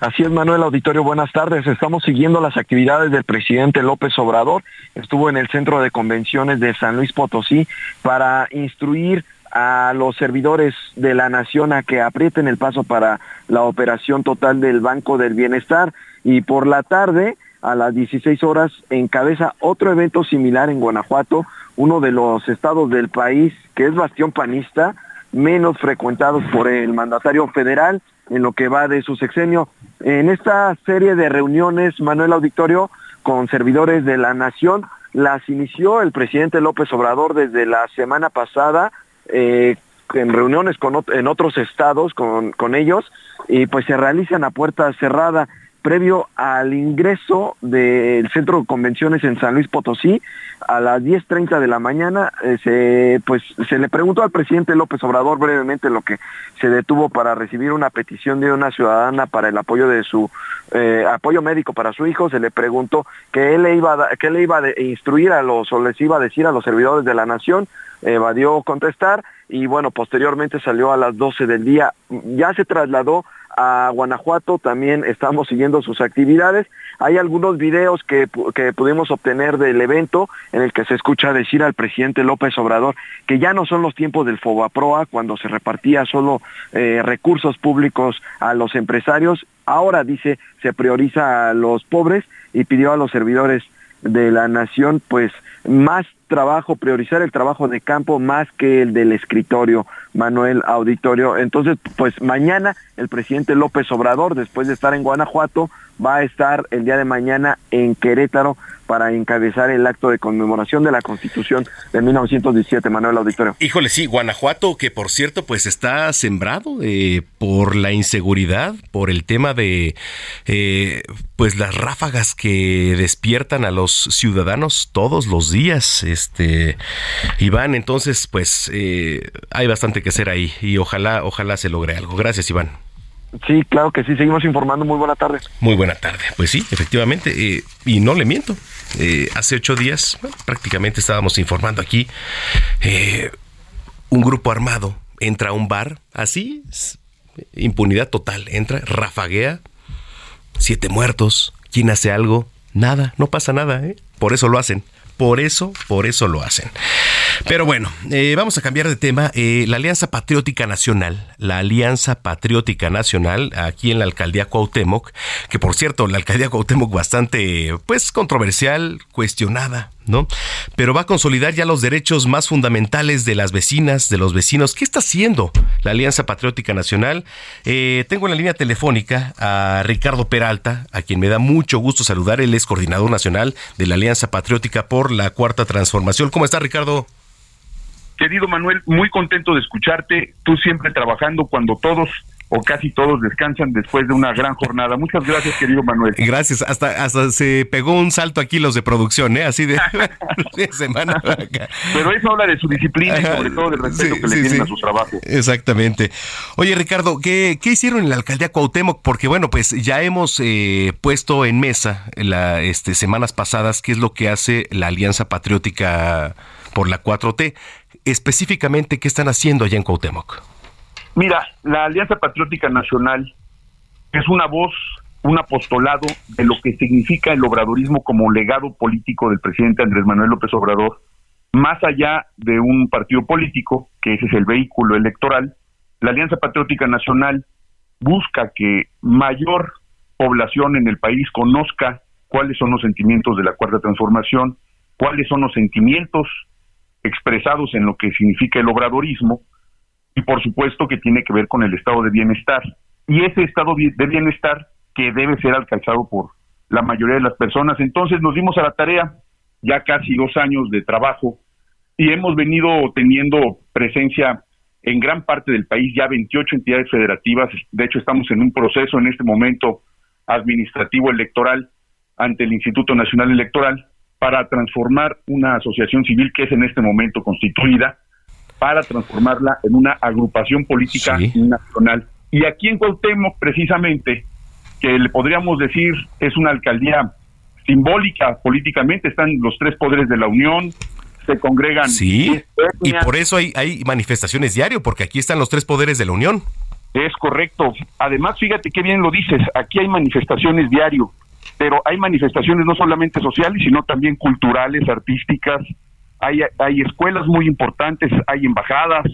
Así es, Manuel Auditorio, buenas tardes. Estamos siguiendo las actividades del presidente López Obrador. Estuvo en el Centro de Convenciones de San Luis Potosí para instruir a los servidores de la nación a que aprieten el paso para la operación total del Banco del Bienestar. Y por la tarde, a las 16 horas, encabeza otro evento similar en Guanajuato, uno de los estados del país que es bastión panista, menos frecuentados por el mandatario federal en lo que va de su sexenio. En esta serie de reuniones, Manuel Auditorio, con servidores de la nación, las inició el presidente López Obrador desde la semana pasada, eh, en reuniones en otros estados con, con ellos, y pues se realizan a puerta cerrada previo al ingreso del centro de convenciones en San Luis Potosí a las 10.30 de la mañana eh, se pues se le preguntó al presidente López Obrador brevemente lo que se detuvo para recibir una petición de una ciudadana para el apoyo de su eh, apoyo médico para su hijo. Se le preguntó que él le iba a, le iba a instruir a los o les iba a decir a los servidores de la nación evadió contestar y bueno posteriormente salió a las 12 del día ya se trasladó a Guanajuato, también estamos siguiendo sus actividades. Hay algunos videos que, que pudimos obtener del evento en el que se escucha decir al presidente López Obrador que ya no son los tiempos del Fobaproa cuando se repartía solo eh, recursos públicos a los empresarios. Ahora dice se prioriza a los pobres y pidió a los servidores de la nación pues más trabajo, priorizar el trabajo de campo más que el del escritorio, Manuel Auditorio. Entonces, pues mañana el presidente López Obrador, después de estar en Guanajuato, va a estar el día de mañana en Querétaro para encabezar el acto de conmemoración de la Constitución de 1917, Manuel Auditorio. Híjole, sí, Guanajuato, que por cierto, pues está sembrado eh, por la inseguridad, por el tema de eh, pues las ráfagas que despiertan a los ciudadanos todos los días. Este Iván, entonces, pues eh, hay bastante que hacer ahí y ojalá, ojalá se logre algo. Gracias, Iván. Sí, claro que sí, seguimos informando. Muy buena tarde. Muy buena tarde. Pues sí, efectivamente, eh, y no le miento. eh, hace ocho días bueno, prácticamente estábamos informando aquí. eh, un grupo armado entra a un bar, así, impunidad total. Entra, rafaguea, siete muertos. ¿Quién hace algo? Nada, no pasa nada. Por eso lo hacen. Por eso, por eso lo hacen. Pero bueno, eh, vamos a cambiar de tema. Eh, la Alianza Patriótica Nacional, la Alianza Patriótica Nacional, aquí en la alcaldía Cuauhtémoc, que por cierto, la alcaldía Cuauhtémoc bastante, pues, controversial, cuestionada, ¿no? Pero va a consolidar ya los derechos más fundamentales de las vecinas, de los vecinos. ¿Qué está haciendo la Alianza Patriótica Nacional? Eh, tengo en la línea telefónica a Ricardo Peralta, a quien me da mucho gusto saludar. Él es coordinador nacional de la Alianza Patriótica por la Cuarta Transformación. ¿Cómo está, Ricardo? Querido Manuel, muy contento de escucharte. Tú siempre trabajando cuando todos o casi todos descansan después de una gran jornada. Muchas gracias, querido Manuel. Gracias. Hasta, hasta se pegó un salto aquí los de producción, ¿eh? Así de, semana Pero eso habla de su disciplina y sobre todo del respeto que le tienen a su trabajo. Exactamente. Oye, Ricardo, ¿qué, ¿qué hicieron en la alcaldía Cuauhtémoc? Porque, bueno, pues ya hemos eh, puesto en mesa la, este, semanas pasadas qué es lo que hace la Alianza Patriótica por la 4T. Específicamente, ¿qué están haciendo allá en Cuauhtémoc? Mira, la Alianza Patriótica Nacional es una voz, un apostolado de lo que significa el obradorismo como legado político del presidente Andrés Manuel López Obrador, más allá de un partido político, que ese es el vehículo electoral, la Alianza Patriótica Nacional busca que mayor población en el país conozca cuáles son los sentimientos de la Cuarta Transformación, cuáles son los sentimientos expresados en lo que significa el obradorismo, y por supuesto que tiene que ver con el estado de bienestar. Y ese estado de bienestar que debe ser alcanzado por la mayoría de las personas. Entonces nos dimos a la tarea, ya casi dos años de trabajo, y hemos venido teniendo presencia en gran parte del país, ya 28 entidades federativas. De hecho, estamos en un proceso en este momento administrativo electoral ante el Instituto Nacional Electoral para transformar una asociación civil que es en este momento constituida para transformarla en una agrupación política nacional. Y aquí en Cuauhtémoc, precisamente, que le podríamos decir es una alcaldía simbólica políticamente, están los tres poderes de la Unión, se congregan. Sí, y por eso hay, hay manifestaciones diario, porque aquí están los tres poderes de la Unión. Es correcto. Además, fíjate qué bien lo dices, aquí hay manifestaciones diario, pero hay manifestaciones no solamente sociales, sino también culturales, artísticas, hay, hay escuelas muy importantes, hay embajadas,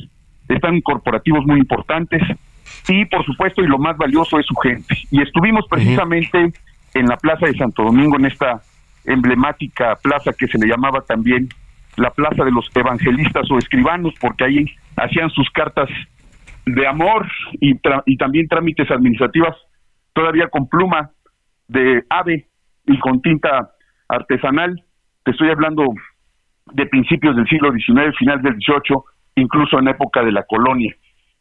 están corporativos muy importantes. Y por supuesto y lo más valioso es su gente. Y estuvimos precisamente en la Plaza de Santo Domingo, en esta emblemática plaza que se le llamaba también la Plaza de los Evangelistas o Escribanos, porque ahí hacían sus cartas de amor y, y también trámites administrativas, todavía con pluma de ave y con tinta artesanal. Te estoy hablando de principios del siglo XIX, final del XVIII, incluso en época de la colonia.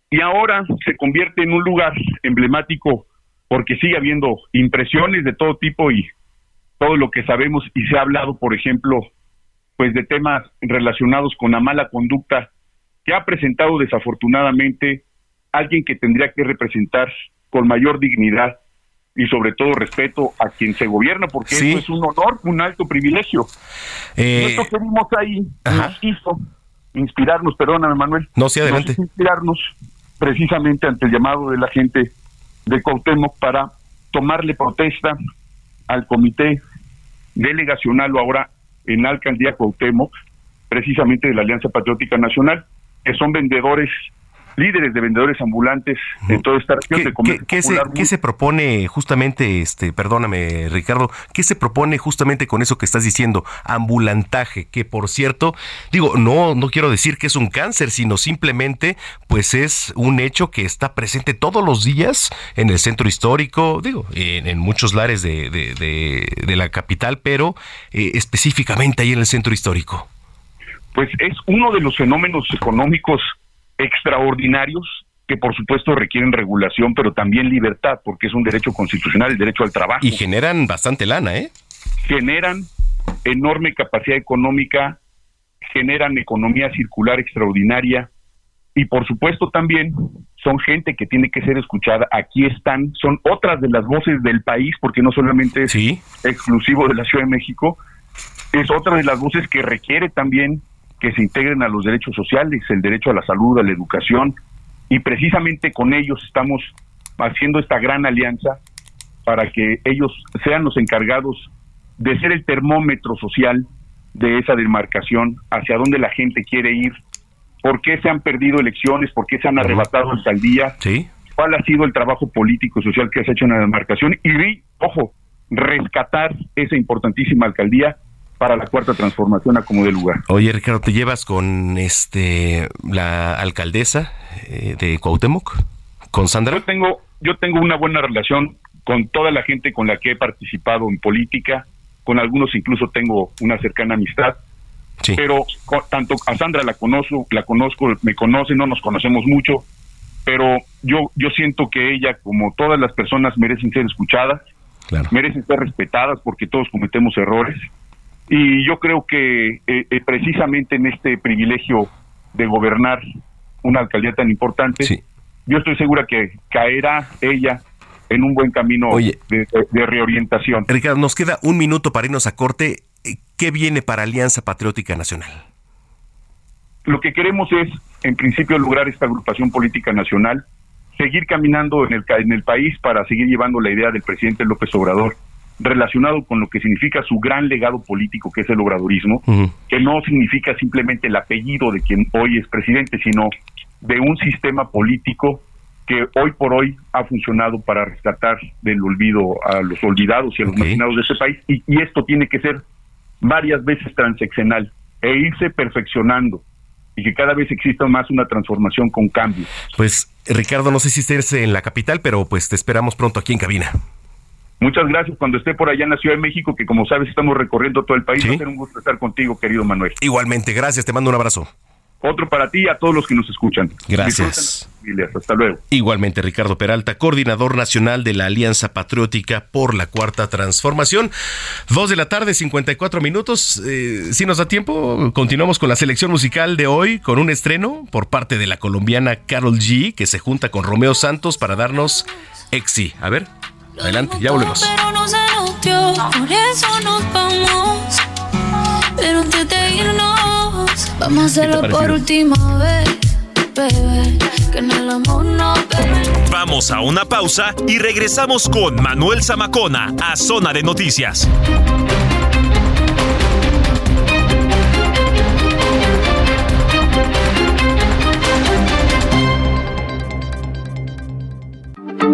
Y ahora se convierte en un lugar emblemático porque sigue habiendo impresiones de todo tipo y todo lo que sabemos y se ha hablado, por ejemplo, pues de temas relacionados con la mala conducta que ha presentado desafortunadamente alguien que tendría que representar con mayor dignidad y sobre todo respeto a quien se gobierna, porque eso es un honor, un alto privilegio. Eh... Esto que vimos ahí nos hizo inspirarnos, perdóname Manuel. No, sí, adelante. inspirarnos precisamente ante el llamado de la gente de Cuauhtémoc para tomarle protesta al comité delegacional o ahora en la alcaldía Cuauhtémoc, precisamente de la Alianza Patriótica Nacional, que son vendedores líderes de vendedores ambulantes en toda esta región de comercio ¿qué, se, ¿Qué se propone justamente, este, perdóname Ricardo, qué se propone justamente con eso que estás diciendo, ambulantaje, que por cierto, digo, no, no quiero decir que es un cáncer, sino simplemente pues es un hecho que está presente todos los días en el centro histórico, digo, en, muchos lares de, de, la capital, pero eh, específicamente ahí en el centro histórico. Pues es uno de los fenómenos económicos extraordinarios que por supuesto requieren regulación, pero también libertad, porque es un derecho constitucional, el derecho al trabajo. Y generan bastante lana, ¿eh? Generan enorme capacidad económica, generan economía circular extraordinaria y por supuesto también son gente que tiene que ser escuchada. Aquí están, son otras de las voces del país, porque no solamente es exclusivo de la Ciudad de México, es otra de las voces que requiere también que se integren a los derechos sociales, el derecho a la salud, a la educación, y precisamente con ellos estamos haciendo esta gran alianza para que ellos sean los encargados de ser el termómetro social de esa demarcación, hacia dónde la gente quiere ir, por qué se han perdido elecciones, por qué se han arrebatado alcaldías, Sí. cuál ha sido el trabajo político y social que se ha hecho en la demarcación y, ojo, rescatar esa importantísima alcaldía para la cuarta transformación a como de lugar. Oye, Ricardo, ¿te llevas con este la alcaldesa eh, de Cuauhtémoc? ¿Con Sandra? Yo tengo, yo tengo una buena relación con toda la gente con la que he participado en política, con algunos incluso tengo una cercana amistad. Pero co- tanto a Sandra la conozco, la conozco, me conoce, no nos conocemos mucho, pero yo yo siento que ella, como todas las personas, merecen ser escuchadas, merecen ser respetadas porque todos cometemos errores. Y yo creo que eh, eh, precisamente en este privilegio de gobernar una alcaldía tan importante, yo estoy segura que caerá ella en un buen camino de, de- de reorientación. Ricardo, nos queda un minuto para irnos a corte. Eh, ¿Qué viene para Alianza Patriótica Nacional? Lo que queremos es, en principio, lograr esta agrupación política nacional, seguir caminando en el, en el país para seguir llevando la idea del presidente López Obrador relacionado con lo que significa su gran legado político, que es el obradorismo, que no significa simplemente el apellido de quien hoy es presidente, sino de un sistema político que hoy por hoy ha funcionado para rescatar del olvido a los olvidados y a los marginados de este país. Y, y esto tiene que ser varias veces transeccional e irse perfeccionando y que cada vez exista más una transformación con cambios. Pues Ricardo, no sé si estés en la capital, pero pues te esperamos pronto aquí en cabina. Muchas gracias cuando esté por allá en la Ciudad de México, que como sabes estamos recorriendo todo el país. Va a ser un gusto estar contigo, querido Manuel. Igualmente, gracias, te mando un abrazo. Otro para ti y a todos los que nos escuchan. Gracias. Hasta luego. Igualmente, Ricardo Peralta, coordinador nacional de la Alianza Patriótica por la Cuarta Transformación. Dos de la tarde, 54 minutos. Eh, si nos da tiempo, continuamos con la selección musical de hoy, con un estreno por parte de la colombiana Carol G, que se junta con Romeo Santos para darnos Exi. A ver, adelante, ya volvemos. Pero no se nos dio, por eso nos vamos. Pero antes de irnos, vamos a hacerlo por última vez, bebé. Que en el amor no bebé. Vamos a una pausa y regresamos con Manuel Zamacona a Zona de Noticias.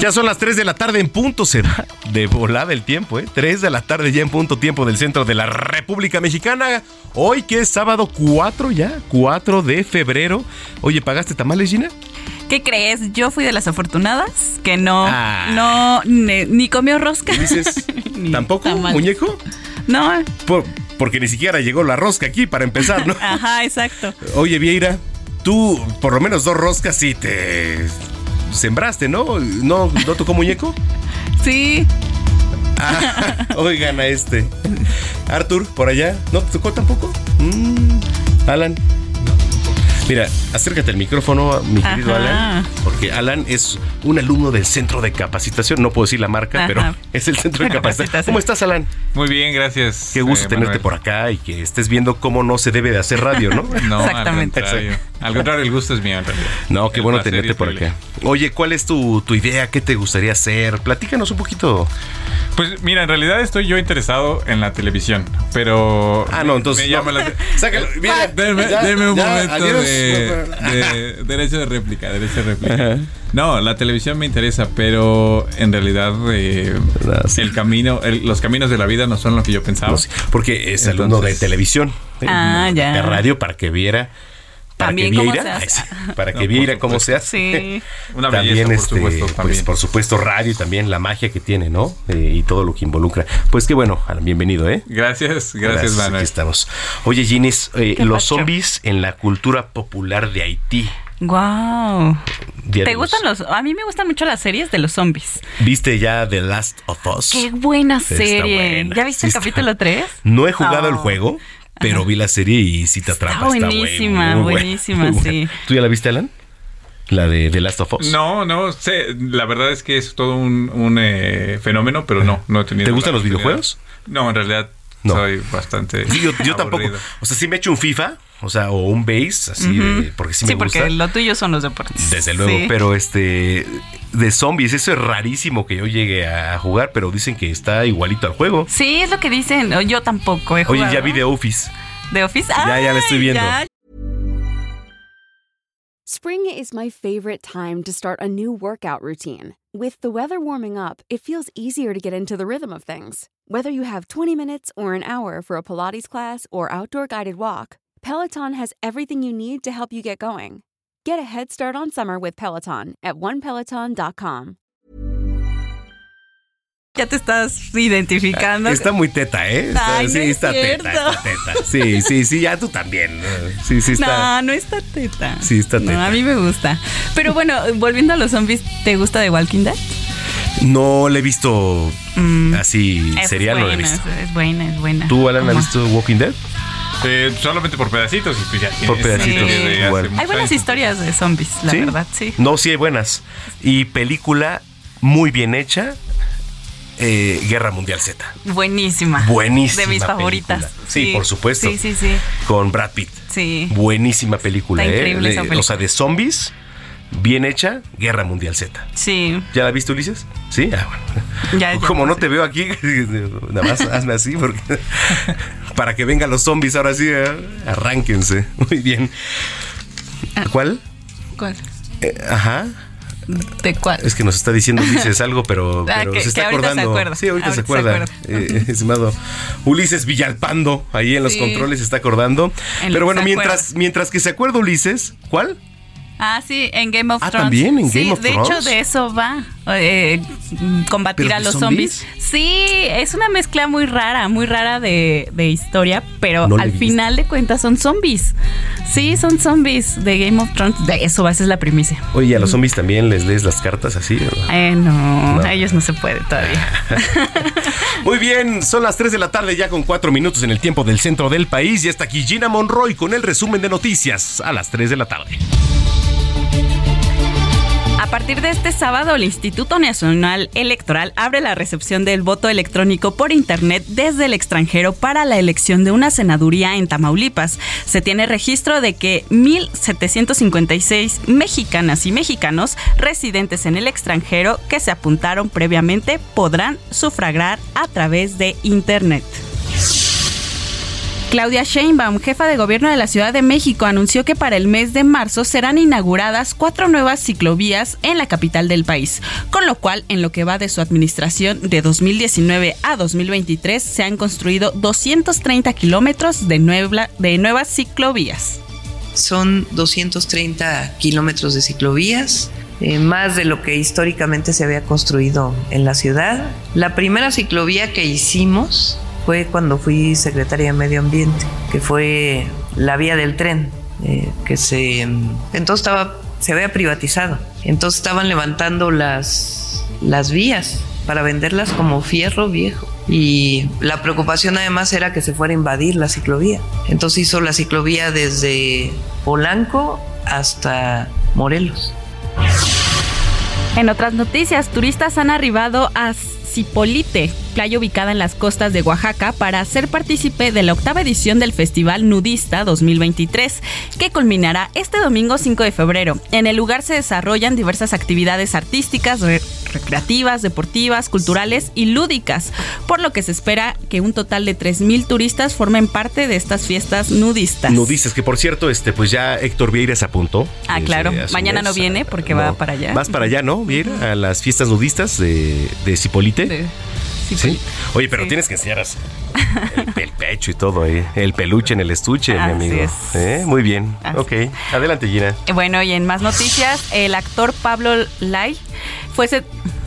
Ya son las 3 de la tarde en punto, se va de volada el tiempo, ¿eh? 3 de la tarde ya en punto tiempo del centro de la República Mexicana. Hoy que es sábado 4 ya, 4 de febrero. Oye, ¿pagaste tamales, Gina? ¿Qué crees? Yo fui de las afortunadas que no, Ah. no, ni, ni comió rosca. Dices, ¿tampoco, tamal. muñeco? No. Por- porque ni siquiera llegó la rosca aquí para empezar, ¿no? Ajá, exacto. Oye, Vieira, tú por lo menos dos roscas sí te sembraste, ¿no? ¿No, no tocó muñeco? Sí. Ah, oigan a este. Arthur, por allá, ¿no te tocó tampoco? Mm, Alan. Mira, acércate al micrófono, mi querido Ajá. Alan, porque Alan es un alumno del centro de capacitación. No puedo decir la marca, Ajá. pero es el centro de capacitación. ¿Cómo estás, Alan? Muy bien, gracias. Qué gusto eh, tenerte Manuel. por acá y que estés viendo cómo no se debe de hacer radio, ¿no? No, al contrario. Al contrario, el gusto es mío en realidad. No, qué El bueno tenerte por acá. Oye, ¿cuál es tu, tu idea? ¿Qué te gustaría hacer? Platícanos un poquito. Pues mira, en realidad estoy yo interesado en la televisión, pero. Ah, no, entonces Me llama no. la Sácalo, mira, Denme, ya, denme un ya, momento adiós. de, de derecho de réplica, derecho de réplica. No, la televisión me interesa, pero en realidad eh, el camino, el- los caminos de la vida no son lo que yo pensaba. Porque es alumno de televisión. ¿eh? Ah, ya. De radio para que viera. Para También que cómo se hace. para No, que viera cómo se hace. Sí. Una también, belleza, por este, supuesto, pues, también. por supuesto, radio y también la magia que tiene, ¿no? Eh, y todo lo que involucra. Pues qué bueno, Alan, bienvenido, ¿eh? Gracias, gracias, Manuel. Aquí estamos. Oye, Ginis, eh, los pacho. zombies en la cultura popular de Haití. Wow. ¿Te gustan los.? A mí me gustan mucho las series de los zombies. ¿Viste ya The Last of Us? Qué buena serie. buena. ¿Ya viste Sí el está- capítulo 3? No he jugado No. el juego, pero vi la serie y sí te atrapa. Está buenísima, buenísima, buena. sí. ¿Tú ya la viste, Alan? La de The Last of Us. No, no sé. La verdad es que es todo un, un, eh, fenómeno, pero no, no he tenido. ¿Te gustan los videojuegos? No, en realidad No. soy bastante. Sí, yo, yo tampoco. O sea, sí me echo un FIFA, o sea, o un base, así, de- porque sí, Sí, me porque gusta. lo tuyo son los deportes. Desde luego, Sí. pero este de zombies, eso es rarísimo que yo llegue a jugar, pero dicen que está igualito al juego. Sí, es lo que dicen. Yo tampoco he Oye, jugado. ya vi The Office. ¿De Office? Ya, ya la estoy viendo. ya. Spring is my favorite time to start a new workout routine. With the weather warming up, it feels easier to get into the rhythm of things. Whether you have 20 minutes or an hour for a Pilates class or outdoor guided walk, Peloton has everything you need to help you get going. Get a head start on summer with Peloton at onepeloton.com. Ya te estás identificando. Está muy teta, ¿eh? Está, Ay, no sí, es está teta, está teta. Sí, sí, sí, ya tú también. ¿no? Sí, sí está. No, no está teta. Sí, está No, teta. a mí me gusta. Pero bueno, volviendo a los zombies, ¿te gusta The Walking Dead? No le he visto así Es serial, no le he visto. Es, es buena, es buena. ¿Tú, Alan, has visto Walking Dead? Eh, solamente por pedacitos y pues ya Por pedacitos, igual. muchos Hay buenas años. historias de zombies, la ¿Sí? verdad, sí. No, sí hay buenas. Y película muy bien hecha. eh, Guerra Mundial Z. Buenísima. Buenísima. De mis película. favoritas. Sí, por supuesto. Sí, sí, sí. Con Brad Pitt. Sí. Buenísima película, Está ¿eh? increíble esa De- película. O sea, de zombies, bien hecha, Guerra Mundial Z. Sí. ¿Ya la viste, Ulises? Sí, ah, bueno. Ya, ya, Como no te veo aquí, nada más hazme así, porque para que vengan los zombies ahora sí, ¿eh? arránquense. Muy bien. ¿Cuál? ¿Cuál? Eh, ajá. ¿De cuál? Es que nos está diciendo Ulises algo, pero, Ah, pero que- se está que se acordando. acuerda. Sí, ahorita, Ahorita se acuerda. se acuerda. eh, estimado Ulises Villalpando, ahí en los Sí. controles se está acordando. En pero bueno, se mientras, mientras que se acuerda Ulises, ¿cuál? Ah, sí, en Game of Ah, Thrones. ¿también en Sí, Game of de Thrones? hecho, de eso va. eh, combatir ¿Pero a de los zombies? zombies? Sí, es una mezcla muy rara, muy rara de, de historia, pero No al final de cuentas son zombies. Sí, son zombies de Game of Thrones. De eso va, esa es la primicia. Oye, ¿a los zombies también les lees las cartas así? Eh, no, No. a ellos no se puede todavía. Muy bien, son las 3 de la tarde ya con 4 minutos en el tiempo del centro del país y está aquí Gina Monroy con el resumen de noticias a las 3 de la tarde. A partir de este sábado, el Instituto Nacional Electoral abre la recepción del voto electrónico por Internet desde el extranjero para la elección de una senaduría en Tamaulipas. Se tiene registro de que 1.756 mexicanas y mexicanos residentes en el extranjero que se apuntaron previamente podrán sufragar a través de Internet. Claudia Sheinbaum, jefa de gobierno de la Ciudad de México, anunció que para el mes de marzo serán inauguradas cuatro nuevas ciclovías en la capital del país, con lo cual en lo que va de su administración de 2019 a 2023 se han construido 230 kilómetros de, de nuevas ciclovías. Son 230 kilómetros de ciclovías, eh, más de lo que históricamente se había construido en la ciudad. La primera ciclovía que hicimos fue cuando fui secretaria de Medio Ambiente, que fue la vía del tren, eh, que se entonces estaba se había privatizado. Entonces estaban levantando las las vías para venderlas como fierro viejo. Y la preocupación además era que se fuera a invadir la ciclovía. Entonces hizo la ciclovía desde Polanco hasta Morelos. En otras noticias, turistas han arribado a Cipolite, playa ubicada en las costas de Oaxaca, para ser partícipe de la octava edición del Festival Nudista 2023, que culminará este domingo 5 de febrero. En el lugar se desarrollan diversas actividades artísticas, re- recreativas, deportivas, culturales y lúdicas, por lo que se espera que un total de 3.000 turistas formen parte de estas fiestas nudistas. Nudistas, que por cierto, este, pues ya Héctor Vieira se apuntó. Ah, Este, claro. Mañana no viene porque va para allá. Vas para allá, ¿no? Vieira, a las fiestas nudistas de, de Cipolite. Sí. Oye, pero Sí. tienes que enseñar así, el, el pecho y todo, ¿eh? el peluche en el estuche, mi amigo. es. ¿Eh? Muy bien. Así Ok, adelante, Gina. Bueno, y en más noticias, el actor Pablo Lai fue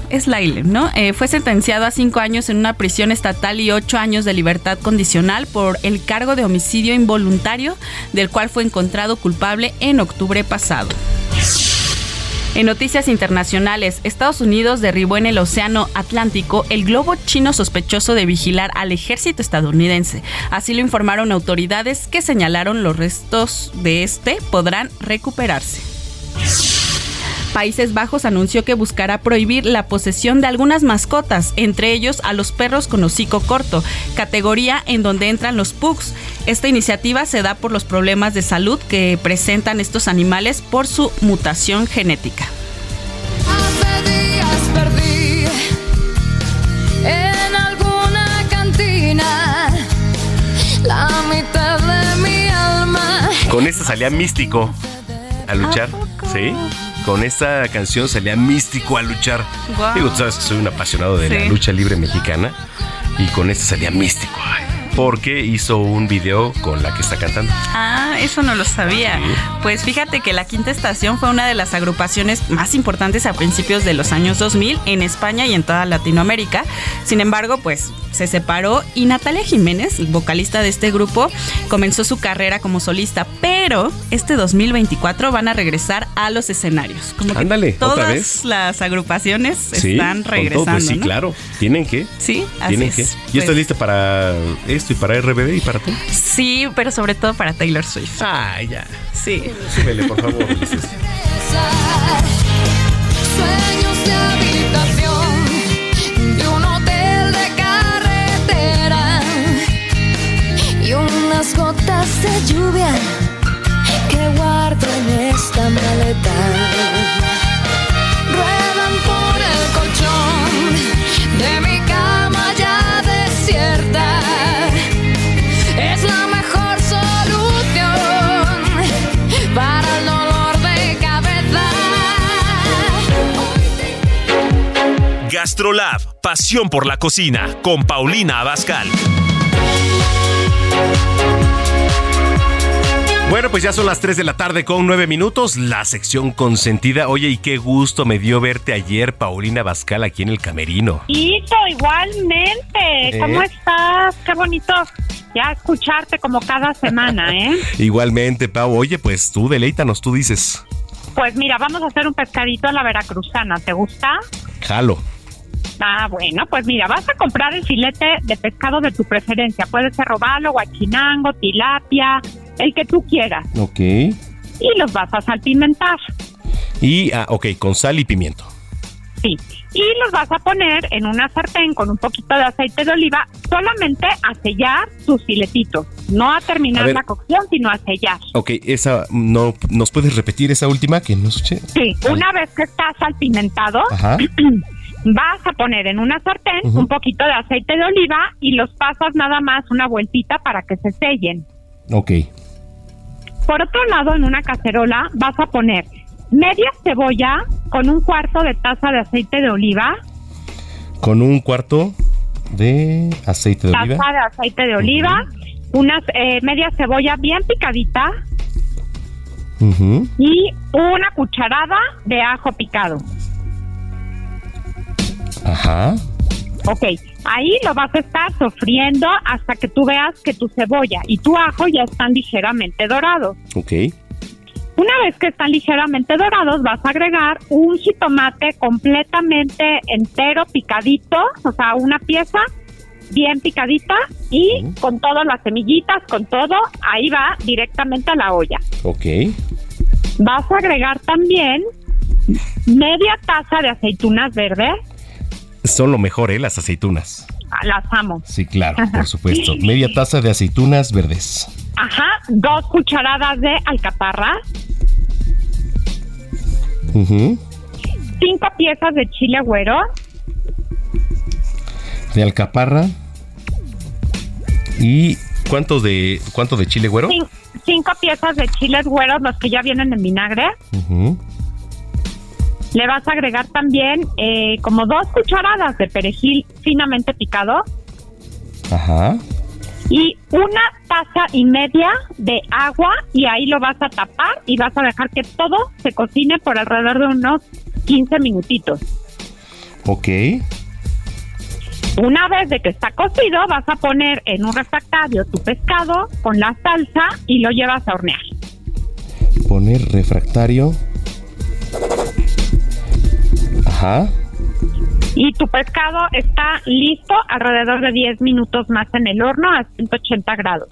es Laile, ¿no? Eh, fue sentenciado a cinco años en una prisión estatal y ocho años de libertad condicional por el cargo de homicidio involuntario, del cual fue encontrado culpable en octubre pasado. En noticias internacionales, Estados Unidos derribó en el Océano Atlántico el globo chino sospechoso de vigilar al ejército estadounidense. Así lo informaron autoridades que señalaron los restos de este podrán recuperarse. Países Bajos anunció que buscará prohibir la posesión de algunas mascotas, entre ellos a los perros con hocico corto, categoría en donde entran los pugs. Esta iniciativa se da por los problemas de salud que presentan estos animales por su mutación genética. Hace días perdí en alguna cantina la mitad de mi alma. Con esta salía místico a luchar. ¿Sí? Con esta canción salía místico a luchar. Digo, tú sabes que soy un apasionado de la lucha libre mexicana. Y con esta salía místico. ay, porque hizo un video con la que está cantando. Ah, eso no lo sabía. Sí. Pues fíjate que la Quinta Estación fue una de las agrupaciones más importantes a principios de los años 2000 en España y en toda Latinoamérica. Sin embargo, pues se separó y Natalia Jiménez, vocalista de este grupo, comenzó su carrera como solista, pero este 2024 van a regresar a los escenarios. Como que Ándale, todas otra vez. las agrupaciones Sí, están todo, regresando. pues sí, ¿no? claro. Tienen que. Sí, así Tienen es. que. ¿Y Pues- estás lista para esto y para RBD y para tú? Sí, pero sobre todo para Taylor Swift. Ay, ya. Sí. Súbele, por favor, Ulises. Sueños de habitación de un hotel de carretera y unas gotas de lluvia que guardo en esta maleta. Gastrolab, pasión por la cocina, con Paulina Abascal. Bueno, pues ya son las 3 de la tarde con 9 minutos, la sección consentida. Oye, y qué gusto me dio verte ayer, Paulina Bascal, aquí en el Camerino. Hito, igualmente. ¿Cómo ¿Eh? estás? Qué bonito ya escucharte como cada semana, ¿eh? Igualmente, Pau. Oye, pues tú deleítanos, tú dices. Pues mira, vamos a hacer un pescadito a la veracruzana. ¿Te gusta? Jalo. Ah, bueno, pues mira, vas a comprar el filete de pescado de tu preferencia. Puede ser robalo, guachinango, tilapia, el que tú quieras. Ok. Y los vas a salpimentar. Y, ah, ok, con sal y pimiento. Sí. Y los vas a poner en una sartén con un poquito de aceite de oliva, solamente a sellar tus filetitos. No a terminar A ver. la cocción, sino a sellar. Ok, esa, no, ¿nos puedes repetir esa última que no escuché? Sí, una vez que está salpimentado, Ajá. vas a poner en una sartén un poquito de aceite de oliva y los pasas nada más una vueltita para que se sellen. Ok. Por otro lado, en una cacerola vas a poner media cebolla con un cuarto de taza de aceite de oliva, Con un cuarto de aceite de oliva. taza de aceite de oliva, unas eh, media cebolla bien picadita y una cucharada de ajo picado. Ajá. Ok, ahí lo vas a estar sofriendo hasta que tú veas que tu cebolla y tu ajo ya están ligeramente dorados. Ok. Una vez que están ligeramente dorados, vas a agregar un jitomate completamente entero, picadito, o sea, una pieza bien picadita y con todas las semillitas, con todo, ahí va directamente a la olla. Ok. Vas a agregar también media taza de aceitunas verdes, Son lo mejor, ¿eh? Las aceitunas. Ah, las amo. Sí, claro, por supuesto. Media taza de aceitunas verdes. Ajá, dos cucharadas de alcaparra, Ujú. cinco piezas de chile güero, De alcaparra. ¿Y cuánto de cuánto de chile güero? cin- cinco piezas de chiles güeros, los que ya vienen en vinagre. Ujú. Le vas a agregar también eh, como dos cucharadas de perejil finamente picado Ajá. y una taza y media de agua y ahí lo vas a tapar y vas a dejar que todo se cocine por alrededor de unos 15 minutitos. Ok. Una vez de que está cocido, vas a poner en un refractario tu pescado con la salsa y lo llevas a hornear. Poner refractario. Ajá. Y tu pescado está listo alrededor de 10 minutos más en el horno a 180 grados.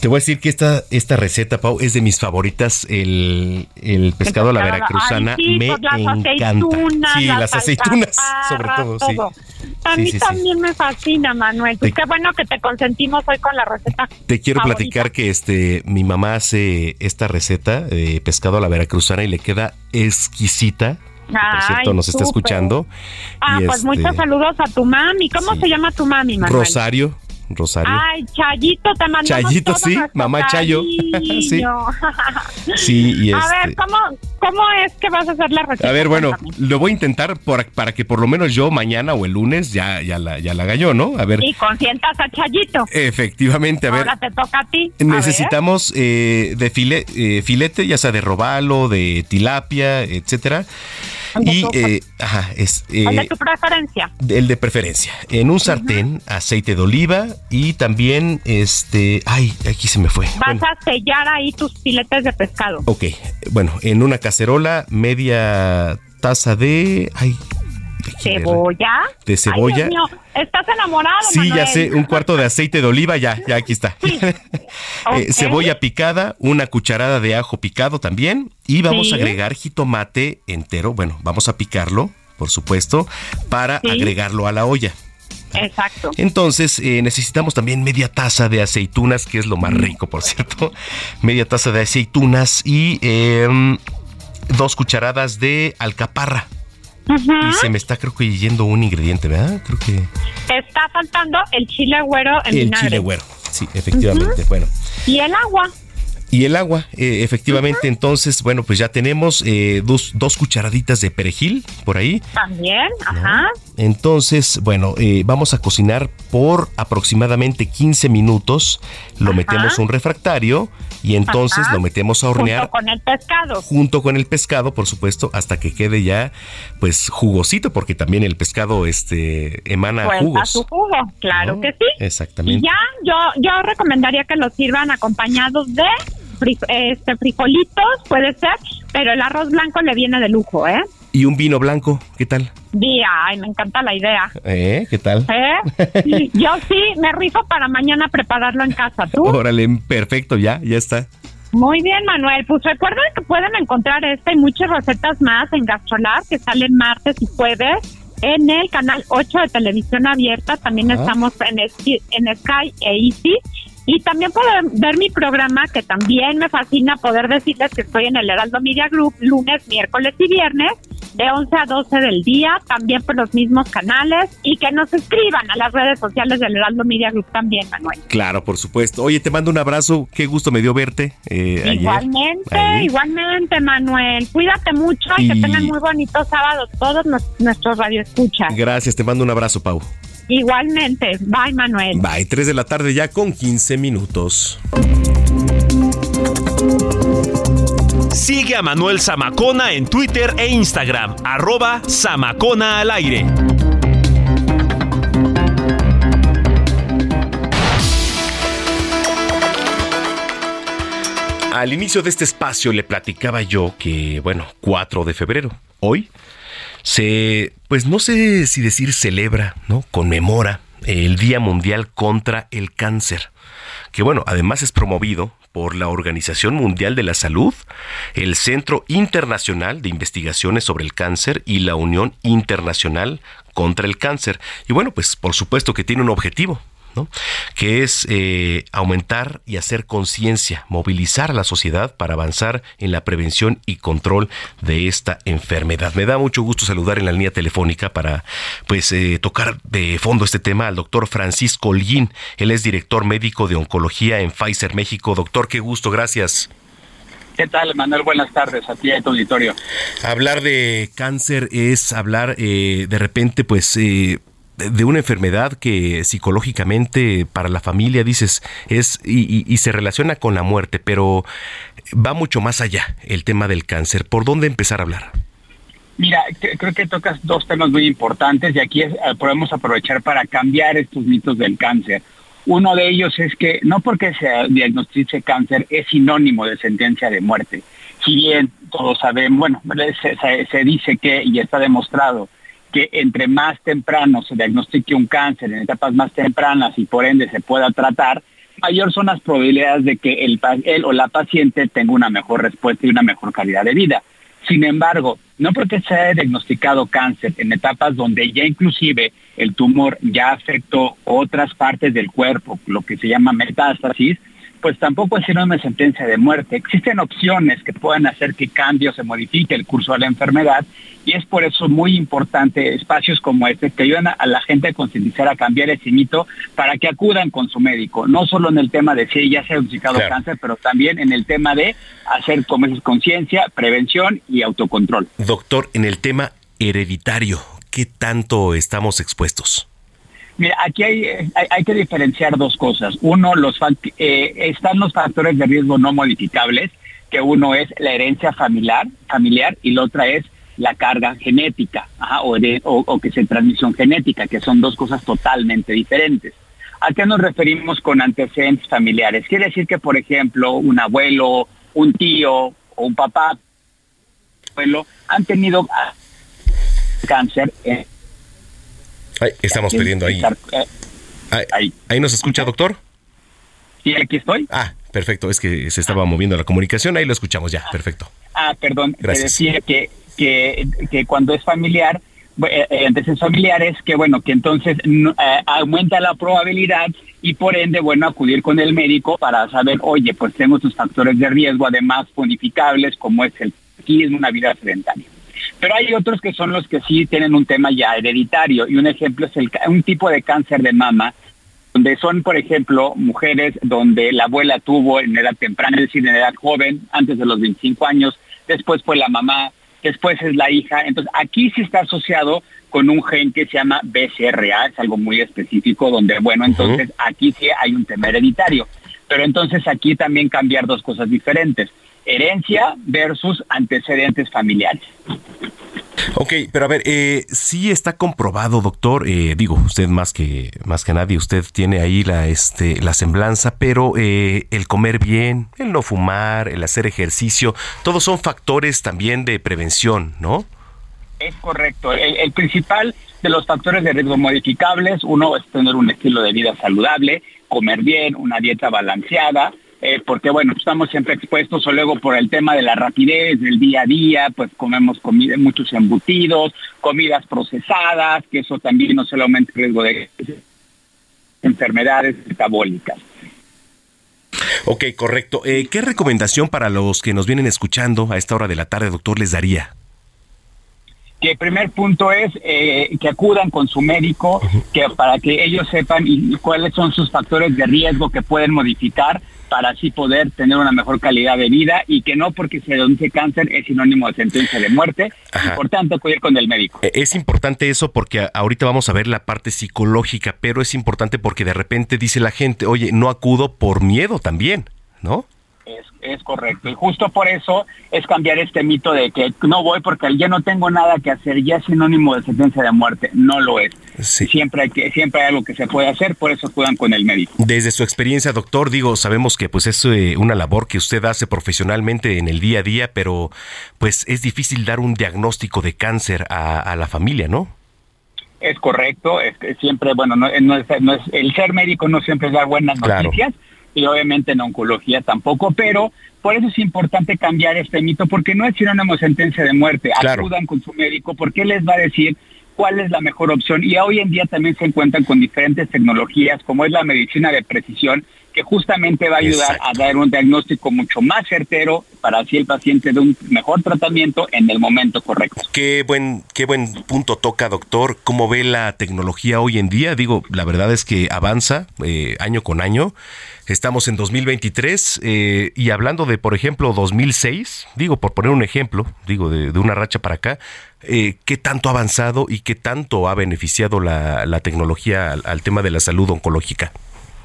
Te voy a decir que esta, esta receta, Pau, es de mis favoritas. El, el pescado a la veracruzana ay, sí, me pues las encanta. aceitunas, sí, las las aceitunas, sobre todo, sí. A mí sí, sí. también me fascina, Manuel. Pues qué bueno que te consentimos hoy con la receta. Te quiero favorita. platicar que este mi mamá hace esta receta de pescado a la veracruzana y le queda exquisita. Por Ay, cierto, nos está escuchando. Ah, Y pues este, muchos saludos a tu mami. ¿Cómo se llama tu mami, Manuel? Rosario. Rosario. Ay, Chayito, te mandamos Chayito, sí, mamá Chayo. Sí, y A este- ver, ¿cómo, ¿cómo es que vas a hacer la receta? A ver, bueno, Cuéntame. lo voy a intentar por- para que por lo menos yo mañana o el lunes ya, ya, la, ya la haga yo, ¿no? A ver, Y consientas a Chayito. efectivamente, a ver. Ahora te toca a ti. A Necesitamos eh, de file- eh, filete, ya sea de robalo, de tilapia, etcétera. Y, eh, ajá, es el de eh, tu preferencia. el de preferencia. En un sartén, aceite de oliva y también, este, ay, aquí se me fue. Vas Bueno, a sellar ahí tus filetes de pescado. ok, bueno, en una cacerola, media taza de, ay, Cebolla. de cebolla. Ay, Dios mío, estás enamorado, Sí, ya sé, un cuarto de aceite de oliva, ya, ya aquí está. Eh, cebolla picada, una cucharada de ajo picado también y vamos Sí. a agregar jitomate entero, bueno, vamos a picarlo, por supuesto, para Sí. agregarlo a la olla. Exacto. Entonces eh, necesitamos también media taza de aceitunas, que es lo más rico, por cierto. Media taza de aceitunas y em, dos cucharadas de alcaparra. Y se me está creo que yendo un ingrediente, ¿verdad? Creo que está faltando el chile güero en el vinagre. chile güero. Sí, efectivamente. Bueno. Y el agua. Y el agua, eh, efectivamente, entonces, bueno, pues ya tenemos eh, dos, dos cucharaditas de perejil por ahí. También, ajá. Entonces, bueno, eh, vamos a cocinar por aproximadamente 15 minutos. Lo metemos a un refractario y entonces Ajá. lo metemos a hornear Junto con el pescado. junto con el pescado, por supuesto, hasta que quede ya, pues, jugosito, porque también el pescado, este, emana jugos. su jugo, claro que sí. Y Exactamente. ya, yo, yo recomendaría que los sirvan acompañados de fri- este, frijolitos, puede ser, pero el arroz blanco le viene de lujo, ¿eh? Y un vino blanco, ¿qué tal? Día, ay, me encanta la idea. ¿Eh? ¿Qué tal? ¿Eh? Yo sí, me rifo para mañana prepararlo en casa. ¿Tú? Órale, perfecto, ya, ya está. Muy bien, Manuel. Pues recuerden que pueden encontrar esta y muchas recetas más en Gastrolab que salen martes y jueves en el canal 8 de televisión abierta. También Ah. estamos en, en Sky e Easy. Y también pueden ver mi programa, que también me fascina poder decirles que estoy en el Heraldo Media Group lunes, miércoles y viernes, de 11 a 12 del día, también por los mismos canales, y que nos escriban a las redes sociales del Heraldo Media Group también, Manuel. Claro, por supuesto. Oye, te mando un abrazo. Qué gusto me dio verte eh. Igualmente, igualmente, Manuel. Cuídate mucho y, que tengan muy bonito sábado todos nos- nuestros radioescuchas. Gracias, te mando un abrazo, Pau. Igualmente. Bye, Manuel. Bye, 3 de la tarde ya con 15 minutos. Sigue a Manuel Zamacona en Twitter e Instagram, arroba Zamacona al aire. Al inicio de este espacio le platicaba yo que, bueno, 4 de febrero, hoy, se, pues no sé si decir celebra, ¿no? Conmemora el Día Mundial contra el Cáncer, que bueno, además es promovido por la Organización Mundial de la Salud, el Centro Internacional de Investigaciones sobre el Cáncer y la Unión Internacional contra el Cáncer. Y bueno, pues por supuesto que tiene un objetivo, ¿no? que es eh, aumentar y hacer conciencia, movilizar a la sociedad para avanzar en la prevención y control de esta enfermedad. Me da mucho gusto saludar en la línea telefónica para pues eh, tocar de fondo este tema al doctor Francisco Holguín. Él es director médico de oncología en Pfizer México. Doctor, qué gusto, gracias. ¿Qué tal, Manuel? Buenas tardes a ti y a tu auditorio. Hablar de cáncer es hablar eh, de repente, pues, eh, de- una enfermedad que psicológicamente para la familia dices es y, se relaciona con la muerte, pero va mucho más allá el tema del cáncer. ¿Por dónde empezar a hablar? Mira, cre- creo que tocas dos temas muy importantes y aquí eh, podemos aprovechar para cambiar estos mitos del cáncer. Uno de ellos es que no porque se diagnostice cáncer es sinónimo de sentencia de muerte. Si bien todos sabemos, bueno, se dice que, y está demostrado, que entre más temprano se diagnostique un cáncer en etapas más tempranas y por ende se pueda tratar, mayor son las probabilidades de que el, él o la paciente tenga una mejor respuesta y una mejor calidad de vida. Sin embargo, no porque se haya diagnosticado cáncer en etapas donde ya inclusive el tumor ya afectó otras partes del cuerpo, lo que se llama metástasis, pues tampoco es una sentencia de muerte. Existen opciones que pueden hacer que cambie o se modifique el curso de la enfermedad y es por eso muy importante espacios como este que ayudan a, a la gente a concientizar, a cambiar ese mito para que acudan con su médico, no solo en el tema de si ya se ha diagnosticado Claro. cáncer, pero también en el tema de hacer como es conciencia, prevención y autocontrol. Doctor, en el tema hereditario, ¿qué tanto estamos expuestos? Mira, aquí hay, hay, hay que diferenciar dos cosas. Uno, eh, están los factores de riesgo no modificables, que uno es la herencia familiar, familiar y la otra es la carga genética o, de- o- o que se transmisión genética, que son dos cosas totalmente diferentes. ¿A qué nos referimos con antecedentes familiares? Quiere decir que, por ejemplo, un abuelo, un tío o un papá, abuelo, han tenido cáncer. eh, Estamos perdiendo ahí. eh, Ahí, ahí nos escucha, doctor. Sí, aquí estoy. Ah, perfecto, es que se estaba moviendo la comunicación, ahí lo escuchamos ya, perfecto. Ah, perdón, te Gracias. decía que, que, que cuando es familiar, eh, eh, antecedentes familiares, que bueno, que entonces no- eh, aumenta la probabilidad y por ende, bueno, acudir con el médico para saber, oye, pues tengo estos factores de riesgo, además bonificables, como es el tabaquismo, una vida sedentaria. Pero hay otros que son los que sí tienen un tema ya hereditario y un ejemplo es el, un tipo de cáncer de mama donde son, por ejemplo, mujeres donde la abuela tuvo en edad temprana, es decir, en edad joven, antes de los 25 años, después fue la mamá, después es la hija. Entonces, aquí sí está asociado con un gen que se llama BCRA, es algo muy específico, donde, bueno, entonces aquí sí hay un tema hereditario. Pero entonces aquí también cambiar dos cosas diferentes, herencia versus antecedentes familiares. Ok, pero a ver, eh, sí está comprobado, doctor. eh, digo, usted más que más que nadie, usted tiene ahí la este la semblanza, pero eh, el comer bien, el no fumar, el hacer ejercicio, todos son factores también de prevención, ¿no? Es correcto. El, el principal de los factores de riesgo modificables, uno es tener un estilo de vida saludable, comer bien, una dieta balanceada, eh, porque bueno, estamos siempre expuestos o luego por el tema de la rapidez del día a día, pues comemos comida, muchos embutidos, comidas procesadas, que eso también no solo aumenta el riesgo de enfermedades metabólicas. Ok, correcto. Eh, ¿Qué recomendación para los que nos vienen escuchando a esta hora de la tarde, doctor, les daría? que el primer punto es eh, que acudan con su médico que para que ellos sepan y, cuáles son sus factores de riesgo que pueden modificar para así poder tener una mejor calidad de vida y que no porque se denuncie cáncer es sinónimo de sentencia de muerte. Importante acudir con el médico. Eh, Es importante eso porque ahorita vamos a ver la parte psicológica, pero es importante porque de repente dice la gente, oye, no acudo por miedo también, ¿no? Es, es correcto. Y justo por eso es cambiar este mito de que no voy porque ya no tengo nada que hacer, ya es sinónimo de sentencia de muerte. No lo es. Siempre hay que, siempre hay algo que se puede hacer, por eso acudan con el médico. Desde su experiencia, doctor, digo, sabemos que pues es eh, una labor que usted hace profesionalmente en el día a día, pero pues es difícil dar un diagnóstico de cáncer a, a la familia, ¿no? Es correcto, es que siempre, bueno, no, no es, no es- el ser médico no siempre es dar buenas Claro. noticias y obviamente en oncología tampoco, pero por eso es importante cambiar este mito porque no es sinónimo sentencia de muerte. Claro. Acudan con su médico porque les va a decir cuál es la mejor opción y hoy en día también se encuentran con diferentes tecnologías como es la medicina de precisión que justamente va a ayudar a dar un diagnóstico mucho más certero para así el paciente de un mejor tratamiento en el momento correcto. Qué buen, qué buen punto toca, doctor. ¿Cómo ve la tecnología hoy en día? Digo, la verdad es que avanza eh, año con año. Estamos en 2023 eh, y hablando de, por ejemplo, 2006, digo, por poner un ejemplo, digo, de, una racha para acá, eh, ¿qué tanto ha avanzado y qué tanto ha beneficiado la, la tecnología al, tema de la salud oncológica?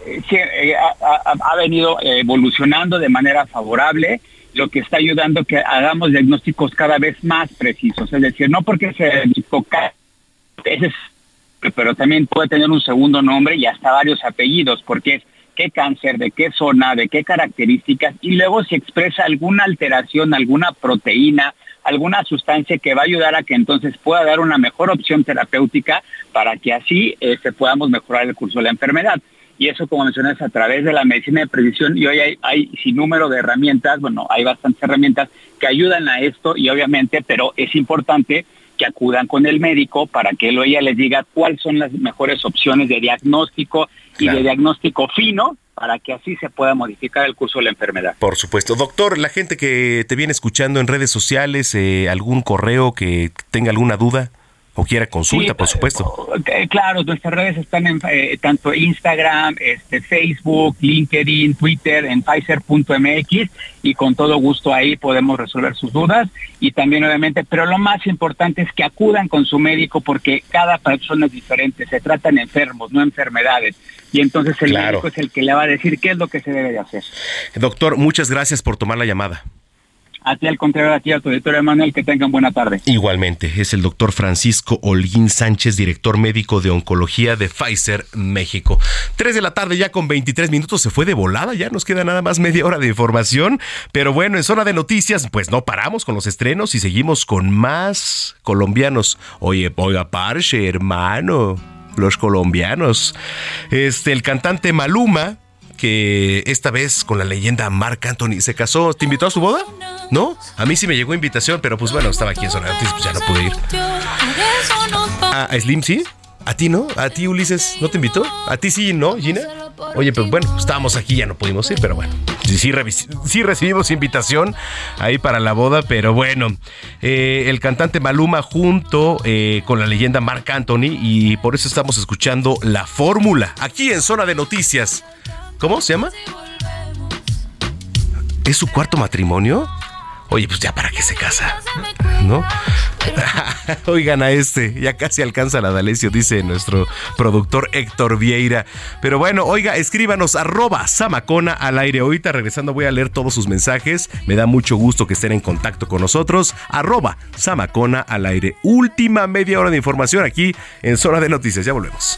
eh, sí, eh, ha, venido evolucionando de manera favorable, lo que está ayudando que hagamos diagnósticos cada vez más precisos. Es decir, no porque se diagnosticó ca- ese es- pero también puede tener un segundo nombre y hasta varios apellidos, porque es qué cáncer, de qué zona, de qué características, y luego si expresa alguna alteración, alguna proteína, alguna sustancia que va a ayudar a que entonces pueda dar una mejor opción terapéutica para que así este, podamos mejorar el curso de la enfermedad. Y eso, como mencionas, a través de la medicina de precisión, y hoy hay, hay sin número de herramientas, bueno, hay bastantes herramientas que ayudan a esto, y obviamente, pero es importante que acudan con el médico para que él o ella les diga cuáles son las mejores opciones de diagnóstico y de diagnóstico fino para que así se pueda modificar el curso de la enfermedad. Por supuesto. Doctor, la gente que te viene escuchando en redes sociales, eh, algún correo que tenga alguna duda o quiera consulta, por supuesto. Eh, claro, nuestras redes están en eh, tanto Instagram, este, Facebook, LinkedIn, Twitter, en Pfizer.mx y con todo gusto ahí podemos resolver sus dudas y también obviamente, pero lo más importante es que acudan con su médico porque cada persona es diferente, se tratan enfermos, no enfermedades y entonces el médico es el que le va a decir qué es lo que se debe de hacer. Doctor, muchas gracias por tomar la llamada. A ti al contrario, a ti a tu editor Emanuel, que tengan buena tarde. Igualmente, es el doctor Francisco Holguín Sánchez, director médico de oncología de Pfizer México. Tres de la tarde ya con 23 minutos, se fue de volada, ya nos queda nada más media hora de información, pero bueno, en zona de noticias, pues no paramos con los estrenos y seguimos con más colombianos. Oye, oiga, parche, hermano, los colombianos. Este, el cantante Maluma que esta vez con la leyenda Mark Anthony se casó. ¿Te invitó a su boda? ¿No? A mí sí me llegó invitación, pero pues bueno, estaba aquí en Zona pues ya no pude ir. ¿A, Slim sí? ¿A ti no? ¿A ti Ulises no te invitó? ¿A ti sí, no, Gina? Oye, pero bueno, estábamos aquí, ya no pudimos ir, pero bueno. Sí, recibimos invitación ahí para la boda, pero bueno. Eh, el cantante Maluma junto eh, con la leyenda Mark Anthony y por eso estamos escuchando La Fórmula aquí en Zona de Noticias. ¿Cómo se llama? ¿Es su cuarto matrimonio? Oye, pues ya para qué se casa, ¿no? Oigan a este, ya casi alcanza la D'Alessio, dice nuestro productor Héctor Vieira. Pero bueno, oiga, escríbanos arroba Samacona al aire. Ahorita regresando voy a leer todos sus mensajes. Me da mucho gusto que estén en contacto con nosotros. Arroba Samacona al aire. Última media hora de información aquí en Zona de Noticias. Ya volvemos.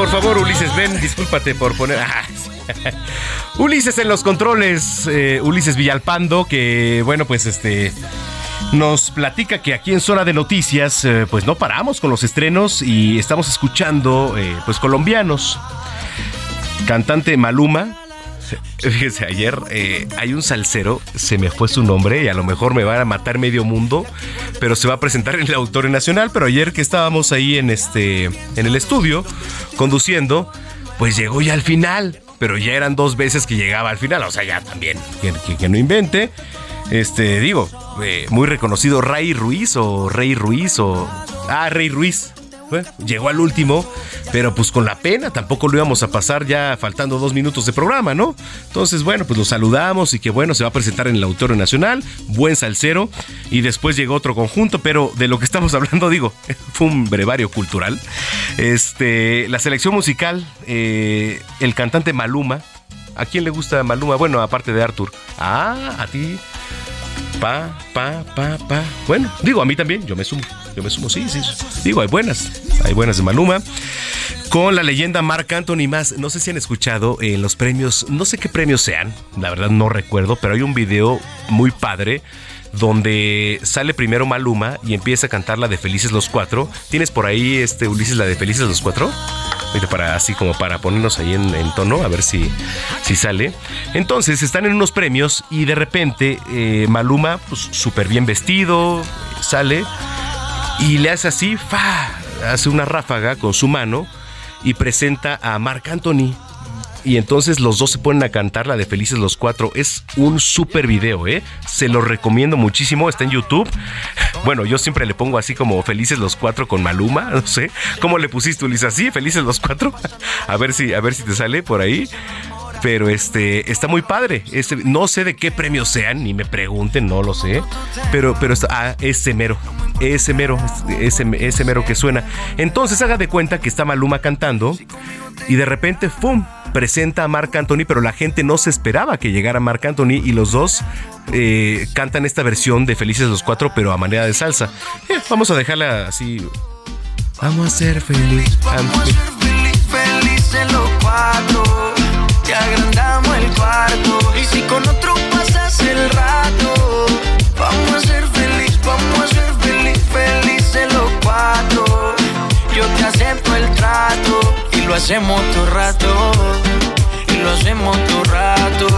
Por favor, Ulises, ven, discúlpate por poner. Ah, Ulises en los controles, eh, Ulises Villalpando, que bueno, pues este nos platica que aquí en Zona de Noticias, eh, pues no paramos con los estrenos y estamos escuchando, eh, pues colombianos. Cantante Maluma. Fíjese, ayer eh, hay un salsero, se me fue su nombre y a lo mejor me van a matar medio mundo, pero se va a presentar en el Auditorio Nacional. Pero ayer que estábamos ahí en este, en el estudio, conduciendo, pues llegó ya al final. pero ya eran dos veces que llegaba al final, o sea, ya también, que, no invente. Este, digo, eh, muy reconocido Ray Ruiz o Rey Ruiz o... Ah, Rey Ruiz. Llegó al último, pero pues con la pena, tampoco lo íbamos a pasar ya faltando dos minutos de programa, ¿no? Entonces, bueno, pues lo saludamos y que bueno, se va a presentar en el Auditorio Nacional, buen salsero, y después llegó otro conjunto, pero de lo que estamos hablando, digo, fue un brevario cultural. Este, la selección musical, eh, el cantante Maluma, ¿a quién le gusta Maluma? Bueno, aparte de Arthur. Ah, a ti. Pa, pa, pa, pa. Bueno, digo, a mí también, yo me sumo. Yo me sumo, sí, sí. Digo, hay buenas. Hay buenas de Maluma. Con la leyenda Marc Anthony más. No sé si han escuchado en los premios, no sé qué premios sean, la verdad no recuerdo, pero hay un video muy padre donde sale primero Maluma y empieza a cantar la de Felices los Cuatro. ¿Tienes por ahí, este Ulises, la de Felices los Cuatro? Para, así como para ponernos ahí en, tono, a ver si, si sale. Entonces están en unos premios y de repente eh, Maluma, pues súper bien vestido, sale y le hace así, fa, hace una ráfaga con su mano y presenta a Marc Anthony y entonces los dos se ponen a cantar la de Felices los Cuatro. Es un súper video, ¿eh? Se lo recomiendo muchísimo, está en YouTube. Bueno, yo siempre le pongo así como Felices los Cuatro con Maluma, no sé. ¿Cómo le pusiste, Ulises? ¿Así? ¿Felices los Cuatro? A ver si, a ver si te sale por ahí pero este está muy padre. Este, no sé de qué premios sean, ni me pregunten, no lo sé. Pero, pero está, ah, ese mero, ese mero, ese, mero que suena. Entonces haga de cuenta que está Maluma cantando y de repente, ¡fum! presenta a Marc Anthony, pero la gente no se esperaba que llegara Marc Anthony y los dos eh, cantan esta versión de Felices los Cuatro, pero a manera de salsa. Eh, vamos a dejarla así. Vamos a ser felices. Vamos a ser felices los cuatro. Agrandamos el cuarto. Y si con otro pasas el rato, vamos a ser felices, vamos a ser felices, felices los cuatro. Yo te acepto el trato lo hacemos todo rato, y lo hacemos todo rato,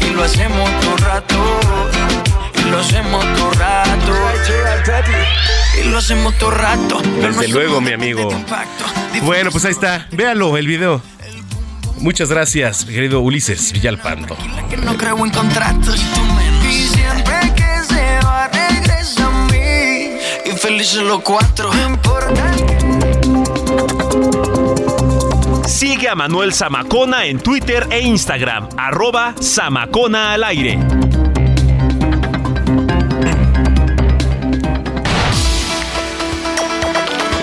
y lo hacemos todo rato, y lo hacemos todo rato, y lo hacemos todo rato. Desde luego, mi amigo. Bueno, pues ahí está, véalo el video. Muchas gracias, querido Ulises Villalpando. No creo en contratos, y siempre que se va regresa a mí. Y felices los cuatro. Sigue a Manuel Zamacona en Twitter e Instagram, arroba Zamacona al aire.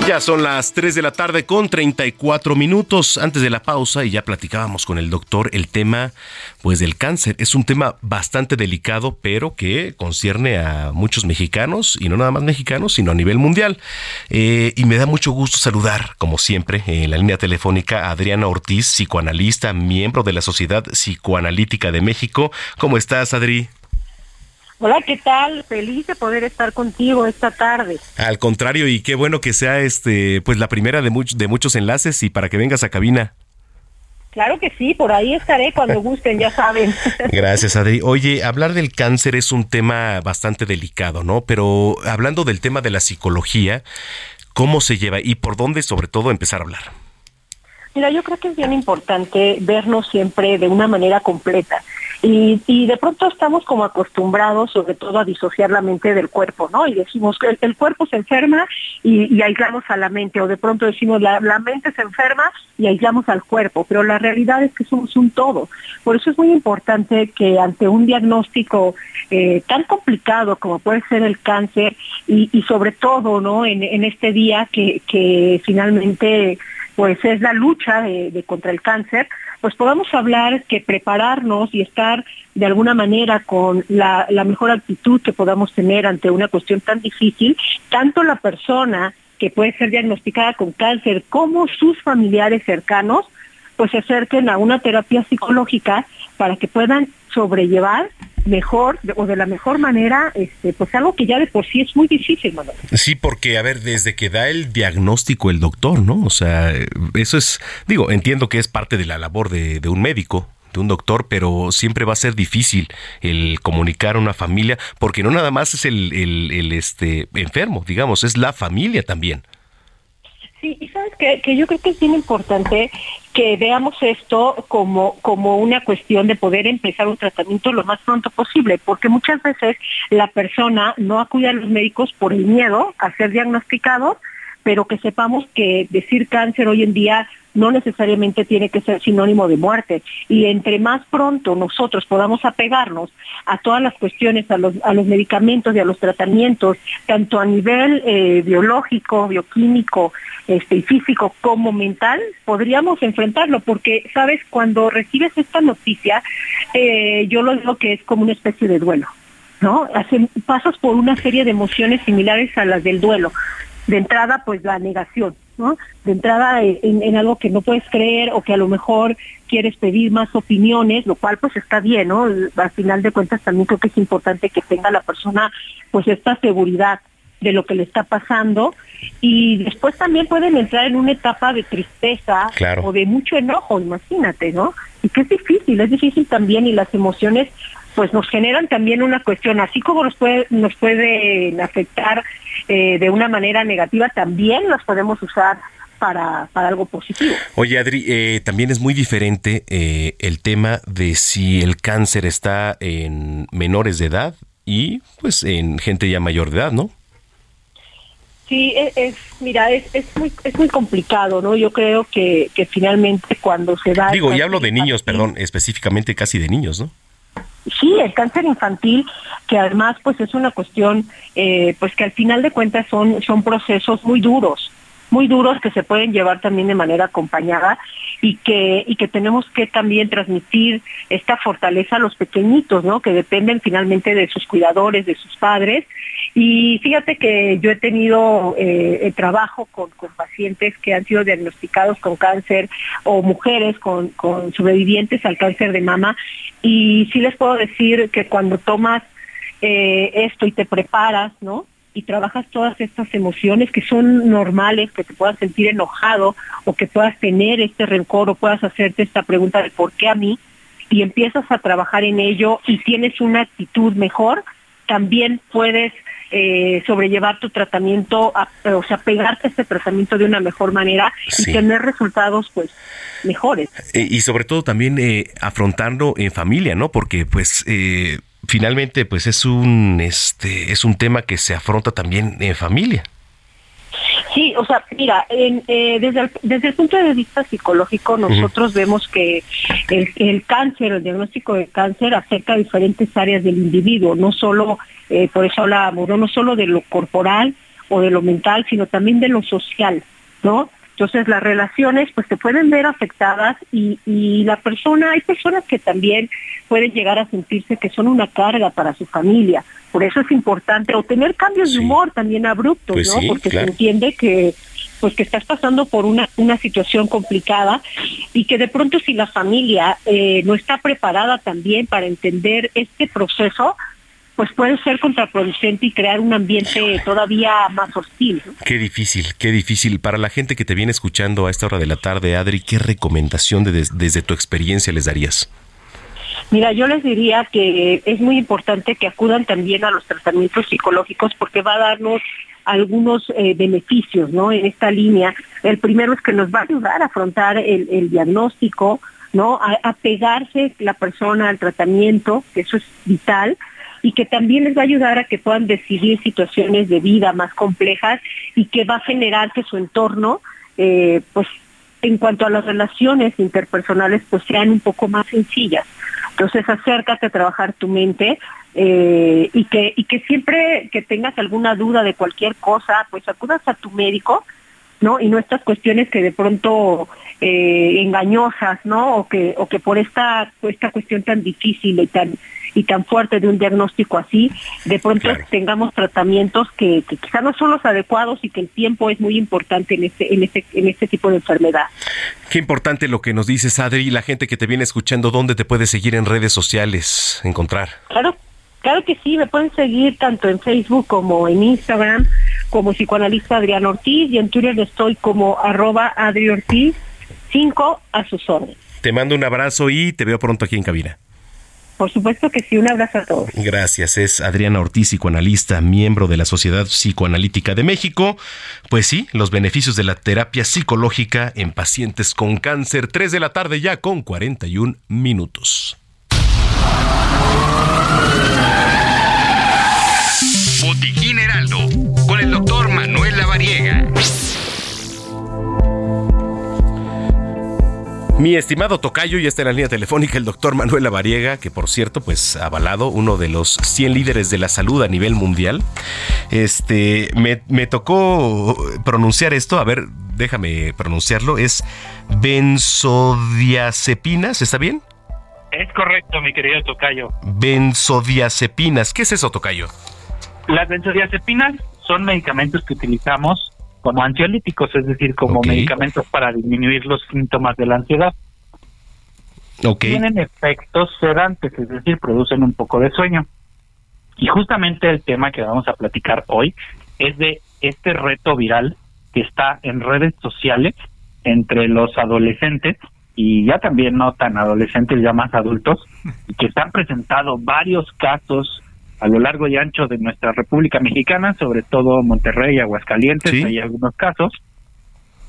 Ya son las 3 de la tarde con 34 minutos antes de la pausa y ya platicábamos con el doctor el tema pues del cáncer. Es un tema bastante delicado pero que concierne a muchos mexicanos y no nada más mexicanos sino a nivel mundial. Eh, y me da mucho gusto saludar como siempre en la línea telefónica a Adriana Ortiz, psicoanalista, miembro de la Sociedad Psicoanalítica de México. ¿Cómo estás Adri? Hola, ¿qué tal? Feliz de poder estar contigo esta tarde. Al contrario, y qué bueno que sea este, pues la primera de, de muchos enlaces y para que vengas a cabina. Claro que sí, por ahí estaré cuando gusten, ya saben. Gracias, Adri. Oye, hablar del cáncer es un tema bastante delicado, ¿no? Pero hablando del tema de la psicología, ¿cómo se lleva y por dónde sobre todo empezar a hablar? Mira, yo creo que es bien importante vernos siempre de una manera completa. Y, de pronto estamos como acostumbrados sobre todo a disociar la mente del cuerpo, ¿no? Y decimos que el, cuerpo se enferma y, aislamos a la mente, o de pronto decimos la, mente se enferma y aislamos al cuerpo, pero la realidad es que somos un todo. Por eso es muy importante que ante un diagnóstico eh, tan complicado como puede ser el cáncer y, sobre todo, ¿no? En, este día que, que finalmente pues es la lucha de, contra el cáncer, pues podamos hablar que prepararnos y estar de alguna manera con la, mejor actitud que podamos tener ante una cuestión tan difícil, tanto la persona que puede ser diagnosticada con cáncer como sus familiares cercanos, pues se acerquen a una terapia psicológica para que puedan sobrellevar mejor o de la mejor manera, este, pues algo que ya de por sí es muy difícil, Manuel. Sí, porque, a ver, desde que da el diagnóstico el doctor, ¿no? O sea, eso es, digo, entiendo que es parte de la labor de, un médico, de un doctor, pero siempre va a ser difícil el comunicar a una familia, porque no nada más es el, el, el este enfermo, digamos, es la familia también. Sí, y sabes que, que yo creo que es bien importante que veamos esto como, como una cuestión de poder empezar un tratamiento lo más pronto posible, porque muchas veces la persona no acude a los médicos por el miedo a ser diagnosticado, pero que sepamos que decir cáncer hoy en día no necesariamente tiene que ser sinónimo de muerte. Y entre más pronto nosotros podamos apegarnos a todas las cuestiones, a los, medicamentos y a los tratamientos, tanto a nivel eh, biológico, bioquímico este, y físico como mental, podríamos enfrentarlo, porque, sabes, cuando recibes esta noticia, eh, yo lo digo que es como una especie de duelo. ¿no? Pasas por una serie de emociones similares a las del duelo. De entrada, pues la negación, ¿no? De entrada eh, en, algo que no puedes creer o que a lo mejor quieres pedir más opiniones, lo cual pues está bien, ¿no? Al final de cuentas también creo que es importante que tenga la persona pues esta seguridad de lo que le está pasando y después también pueden entrar en una etapa de tristeza o de mucho enojo, imagínate, ¿no? Y que es difícil, es difícil también y las emociones pues nos generan también una cuestión, así como nos puede, nos pueden afectar eh, de una manera negativa, también las podemos usar para, para, algo positivo. Oye, Adri, eh, también es muy diferente eh, el tema de si el cáncer está en menores de edad y pues en gente ya mayor de edad, ¿no? Sí, e, es, mira, es, es, muy, es muy complicado, ¿no? Yo creo que, que finalmente cuando se da... Digo, y hablo de niños, perdón, específicamente casi de niños, ¿no? Sí, el cáncer infantil, que además pues es una cuestión, eh, pues que al final de cuentas son, son procesos muy duros, muy duros que se pueden llevar también de manera acompañada y que, y que tenemos que también transmitir esta fortaleza a los pequeñitos, ¿no? Que dependen finalmente de sus cuidadores, de sus padres. Y fíjate que yo he tenido eh, trabajo con, pacientes que han sido diagnosticados con cáncer o mujeres con, con sobrevivientes al cáncer de mama y sí les puedo decir que cuando tomas eh, esto y te preparas, ¿no? y trabajas todas estas emociones que son normales, que te puedas sentir enojado o que puedas tener este rencor o puedas hacerte esta pregunta de por qué a mí y empiezas a trabajar en ello y tienes una actitud mejor, también puedes eh, sobrellevar tu tratamiento, o sea, pegarte a este tratamiento de una mejor manera y tener resultados pues mejores. Eh, y sobre todo también eh, afrontarlo en familia, ¿no? Porque pues eh, finalmente pues es un este es un tema que se afronta también en familia. O sea, mira, eh, desde, el, desde el punto de vista psicológico nosotros vemos que el, el, cáncer, el diagnóstico de cáncer afecta a diferentes áreas del individuo, no solo, eh, por eso hablábamos, no solo de lo corporal o de lo mental, sino también de lo social, ¿no? Entonces las relaciones pues se pueden ver afectadas y, y la persona, hay personas que también pueden llegar a sentirse que son una carga para su familia. Por eso es importante, o tener cambios de humor también abruptos, Pues ¿no? sí, Porque claro. se entiende que pues que estás pasando por una, una situación complicada y que de pronto si la familia eh, no está preparada también para entender este proceso, pues puede ser contraproducente y crear un ambiente todavía más hostil. ¿no? Qué difícil, qué difícil. Para la gente que te viene escuchando a esta hora de la tarde, Adri, ¿qué recomendación de- des- desde tu experiencia les darías? Mira, yo les diría que es muy importante que acudan también a los tratamientos psicológicos porque va a darnos algunos eh, beneficios, ¿no? En esta línea. El primero es que nos va a ayudar a afrontar el, diagnóstico, ¿no? A, a pegarse la persona al tratamiento, que eso es vital y que también les va a ayudar a que puedan decidir situaciones de vida más complejas y que va a generar que su entorno, eh, pues en cuanto a las relaciones interpersonales, pues sean un poco más sencillas. Entonces acércate a trabajar tu mente eh, y que y que siempre que tengas alguna duda de cualquier cosa, pues acudas a tu médico, ¿no? Y no estas cuestiones que de pronto eh, engañosas, ¿no? O que o que por esta esta cuestión tan difícil y tan y tan fuerte de un diagnóstico así, de pronto tengamos tratamientos que, que quizá no son los adecuados y que el tiempo es muy importante en este en este en este tipo de enfermedad. Qué importante lo que nos dices, Adri. La gente que te viene escuchando, ¿dónde te puede seguir en redes sociales? Encontrar. Claro, claro que sí, me pueden seguir tanto en Facebook como en Instagram, como psicoanalista Adrián Ortiz, y en Twitter estoy como arroba Adri Ortiz 5 a sus órdenes. Te mando un abrazo y te veo pronto aquí en cabina. Por supuesto que sí, un abrazo a todos. Gracias, es Adriana Ortiz, psicoanalista, miembro de la Sociedad Psicoanalítica de México. Pues sí, los beneficios de la terapia psicológica en pacientes con cáncer, 3 de la tarde ya con 41 minutos. Botiquín Heraldo, con el doctor Manuel Lavariega. Mi estimado tocayo, ya está en la línea telefónica el doctor Manuel Lavariega, que por cierto, pues avalado, uno de los 100 líderes de la salud a nivel mundial. Este, me, me tocó pronunciar esto, a ver, déjame pronunciarlo, es benzodiazepinas, ¿está bien? Es correcto, mi querido Tocayo. Benzodiazepinas, ¿qué es eso, tocayo? Las benzodiazepinas son medicamentos que utilizamos como ansiolíticos, es decir, como medicamentos para disminuir los síntomas de la ansiedad. Tienen efectos sedantes, es decir, producen un poco de sueño. Y justamente el tema que vamos a platicar hoy es de este reto viral que está en redes sociales entre los adolescentes y ya también no tan adolescentes, ya más adultos, y que se han presentado varios casos a lo largo y ancho de nuestra República Mexicana, sobre todo Monterrey, Aguascalientes, Sí. hay algunos casos.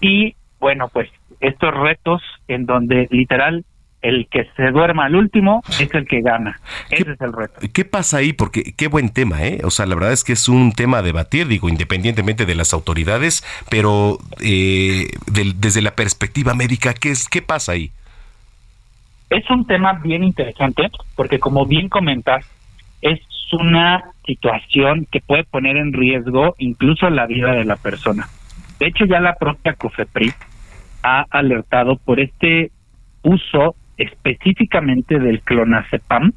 Y bueno, pues estos retos en donde literal el que se duerma al último es el que gana. Ese es el reto. ¿Qué pasa ahí? Porque qué buen tema, ¿eh? O sea, la verdad es que es un tema a debatir, digo, independientemente de las autoridades, pero eh, desde la perspectiva médica, ¿qué, es, ¿qué pasa ahí? Es un tema bien interesante porque como bien comentas, es una situación que puede poner en riesgo incluso la vida de la persona. De hecho, ya la propia COFEPRIS ha alertado por este uso específicamente del clonazepam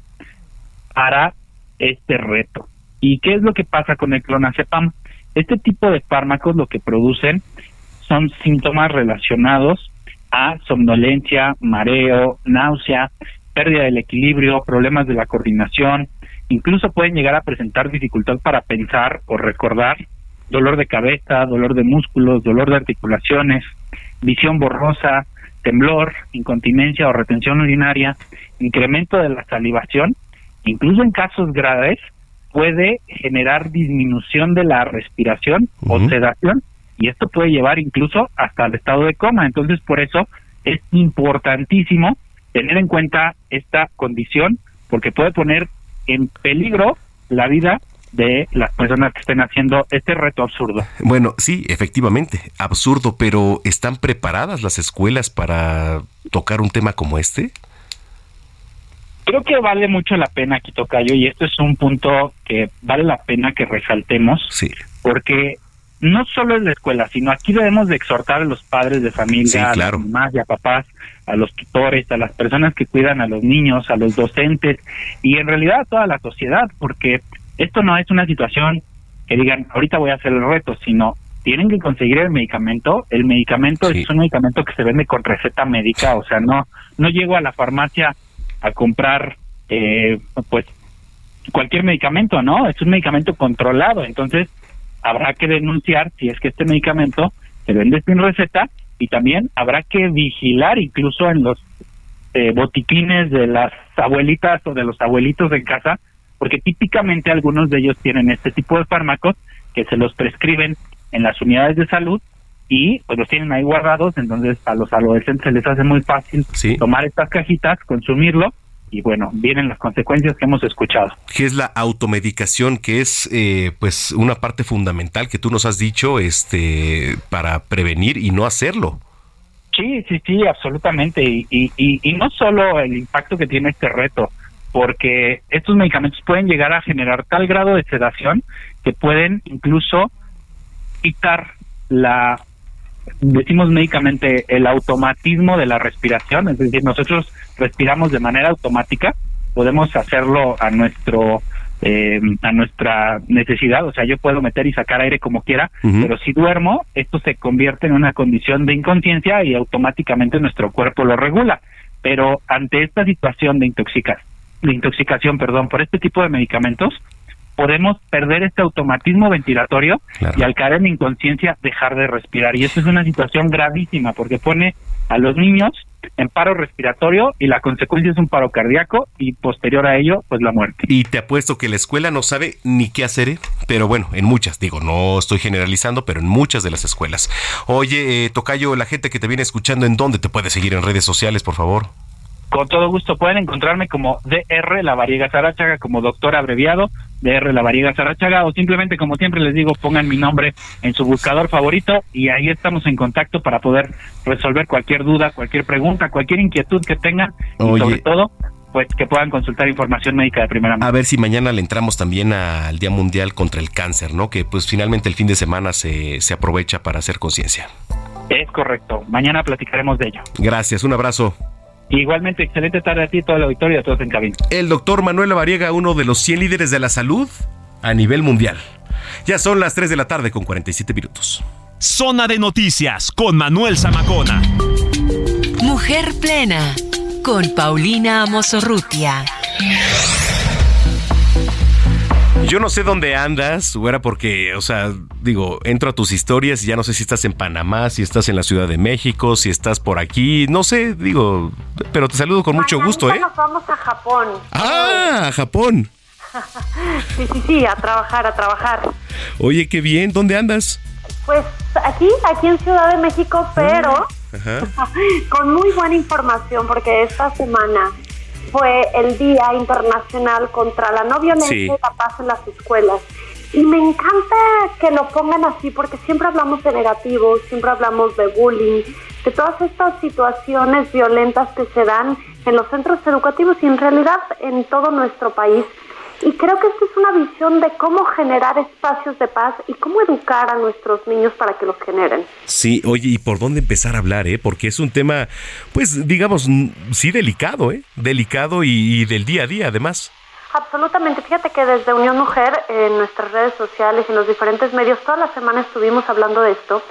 para este reto. ¿Y qué es lo que pasa con el clonazepam? Este tipo de fármacos lo que producen son síntomas relacionados a somnolencia, mareo, náusea, pérdida del equilibrio, problemas de la coordinación, incluso pueden llegar a presentar dificultad para pensar o recordar, dolor de cabeza, dolor de músculos, dolor de articulaciones, visión borrosa, temblor, incontinencia o retención urinaria, incremento de la salivación, incluso en casos graves puede generar disminución de la respiración o sedación y esto puede llevar incluso hasta el estado de coma. Entonces, por eso es importantísimo tener en cuenta esta condición porque puede poner en peligro la vida de las personas que estén haciendo este reto absurdo. Bueno, sí, efectivamente, absurdo, pero ¿están preparadas las escuelas para tocar un tema como este? Creo que vale mucho la pena aquí, Tocayo, y esto es un punto que vale la pena que resaltemos, Sí. porque no solo es la escuela, sino aquí debemos de exhortar a los padres de familia, Sí, claro. a las mamás y a papás, a los tutores, a las personas que cuidan a los niños, a los docentes y en realidad a toda la sociedad, porque esto no es una situación que digan, ahorita voy a hacer el reto, sino tienen que conseguir el medicamento. El medicamento es un medicamento que se vende con receta médica, o sea, no no llego a la farmacia a comprar eh, pues cualquier medicamento, ¿no? Es un medicamento controlado, entonces habrá que denunciar si es que este medicamento se vende sin receta y también habrá que vigilar incluso en los eh, botiquines de las abuelitas o de los abuelitos en casa, porque típicamente algunos de ellos tienen este tipo de fármacos que se los prescriben en las unidades de salud y pues los tienen ahí guardados, entonces a los adolescentes se les hace muy fácil tomar estas cajitas, consumirlo y bueno, vienen las consecuencias que hemos escuchado. que es la automedicación, que es eh, pues una parte fundamental que tú nos has dicho este para prevenir y no hacerlo. Sí, sí, sí, absolutamente. Y, y, y, y no solo el impacto que tiene este reto, porque estos medicamentos pueden llegar a generar tal grado de sedación que pueden incluso quitar la, decimos médicamente, el automatismo de la respiración, es decir, nosotros respiramos de manera automática, podemos hacerlo a nuestro eh, a nuestra necesidad, o sea, yo puedo meter y sacar aire como quiera, pero si duermo, esto se convierte en una condición de inconsciencia y automáticamente nuestro cuerpo lo regula. Pero ante esta situación de intoxicación, de intoxicación, perdón, por este tipo de medicamentos, podemos perder este automatismo ventilatorio y al caer en inconsciencia dejar de respirar. Y esto es una situación gravísima porque pone a los niños en paro respiratorio y la consecuencia es un paro cardíaco y posterior a ello, pues la muerte. Y te apuesto que la escuela no sabe ni qué hacer, ¿eh? pero bueno, en muchas, digo, no estoy generalizando, pero en muchas de las escuelas. Oye, eh, Tocayo, la gente que te viene escuchando, ¿en dónde te puede seguir en redes sociales, por favor? Con todo gusto pueden encontrarme como DR La Variega Sarachaga, como doctor abreviado, DR La Variega Sarachaga, o simplemente, como siempre les digo, pongan mi nombre en su buscador favorito y ahí estamos en contacto para poder resolver cualquier duda, cualquier pregunta, cualquier inquietud que tengan y sobre todo pues que puedan consultar información médica de primera mano. A ver si mañana le entramos también al Día Mundial contra el Cáncer, ¿no? Que pues finalmente el fin de semana se, se aprovecha para hacer conciencia. Es correcto. Mañana platicaremos de ello. Gracias, un abrazo. Igualmente, excelente tarde a ti, todo el auditorio y a todos en cabina. El doctor Manuel Lavariega, uno de los 100 líderes de la salud a nivel mundial. Ya son las 3 de la tarde con 47 minutos. Zona de noticias con Manuel Zamacona. Mujer plena con Paulina Amosorrutia. Yo no sé dónde andas, o era porque, o sea, digo, entro a tus historias y ya no sé si estás en Panamá, si estás en la Ciudad de México, si estás por aquí, no sé, digo, pero te saludo con mucho gusto, ¿eh? Nos vamos a Japón. Ah, a Japón. sí, sí, sí, a trabajar, a trabajar. Oye, qué bien, ¿dónde andas? Pues aquí, aquí en Ciudad de México, pero Ajá. con muy buena información, porque esta semana fue el Día Internacional contra la No Violencia Sí. y la Paz en las escuelas. Y me encanta que lo pongan así, porque siempre hablamos de negativos, siempre hablamos de bullying, de todas estas situaciones violentas que se dan en los centros educativos y en realidad en todo nuestro país. Y creo que esta es una visión de cómo generar espacios de paz y cómo educar a nuestros niños para que los generen. Sí, oye, ¿y por dónde empezar a hablar, eh? Porque es un tema, pues, digamos, sí delicado, ¿eh? Delicado y, y del día a día, además. Absolutamente. Fíjate que desde Unión Mujer, en nuestras redes sociales y en los diferentes medios, toda la semana estuvimos hablando de esto.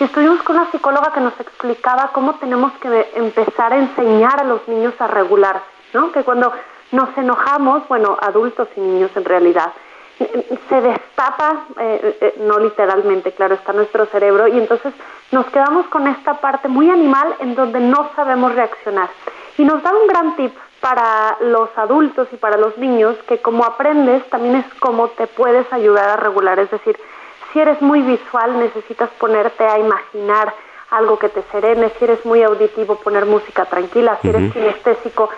Y estuvimos con una psicóloga que nos explicaba cómo tenemos que empezar a enseñar a los niños a regular, ¿no? Que cuando nos enojamos, bueno, adultos y niños en realidad, se destapa, eh, eh, no literalmente, claro, está nuestro cerebro, y entonces nos quedamos con esta parte muy animal en donde no sabemos reaccionar. Y nos da un gran tip para los adultos y para los niños, que como aprendes también es como te puedes ayudar a regular, es decir, si eres muy visual necesitas ponerte a imaginar algo que te serene, si eres muy auditivo poner música tranquila, si eres kinestésico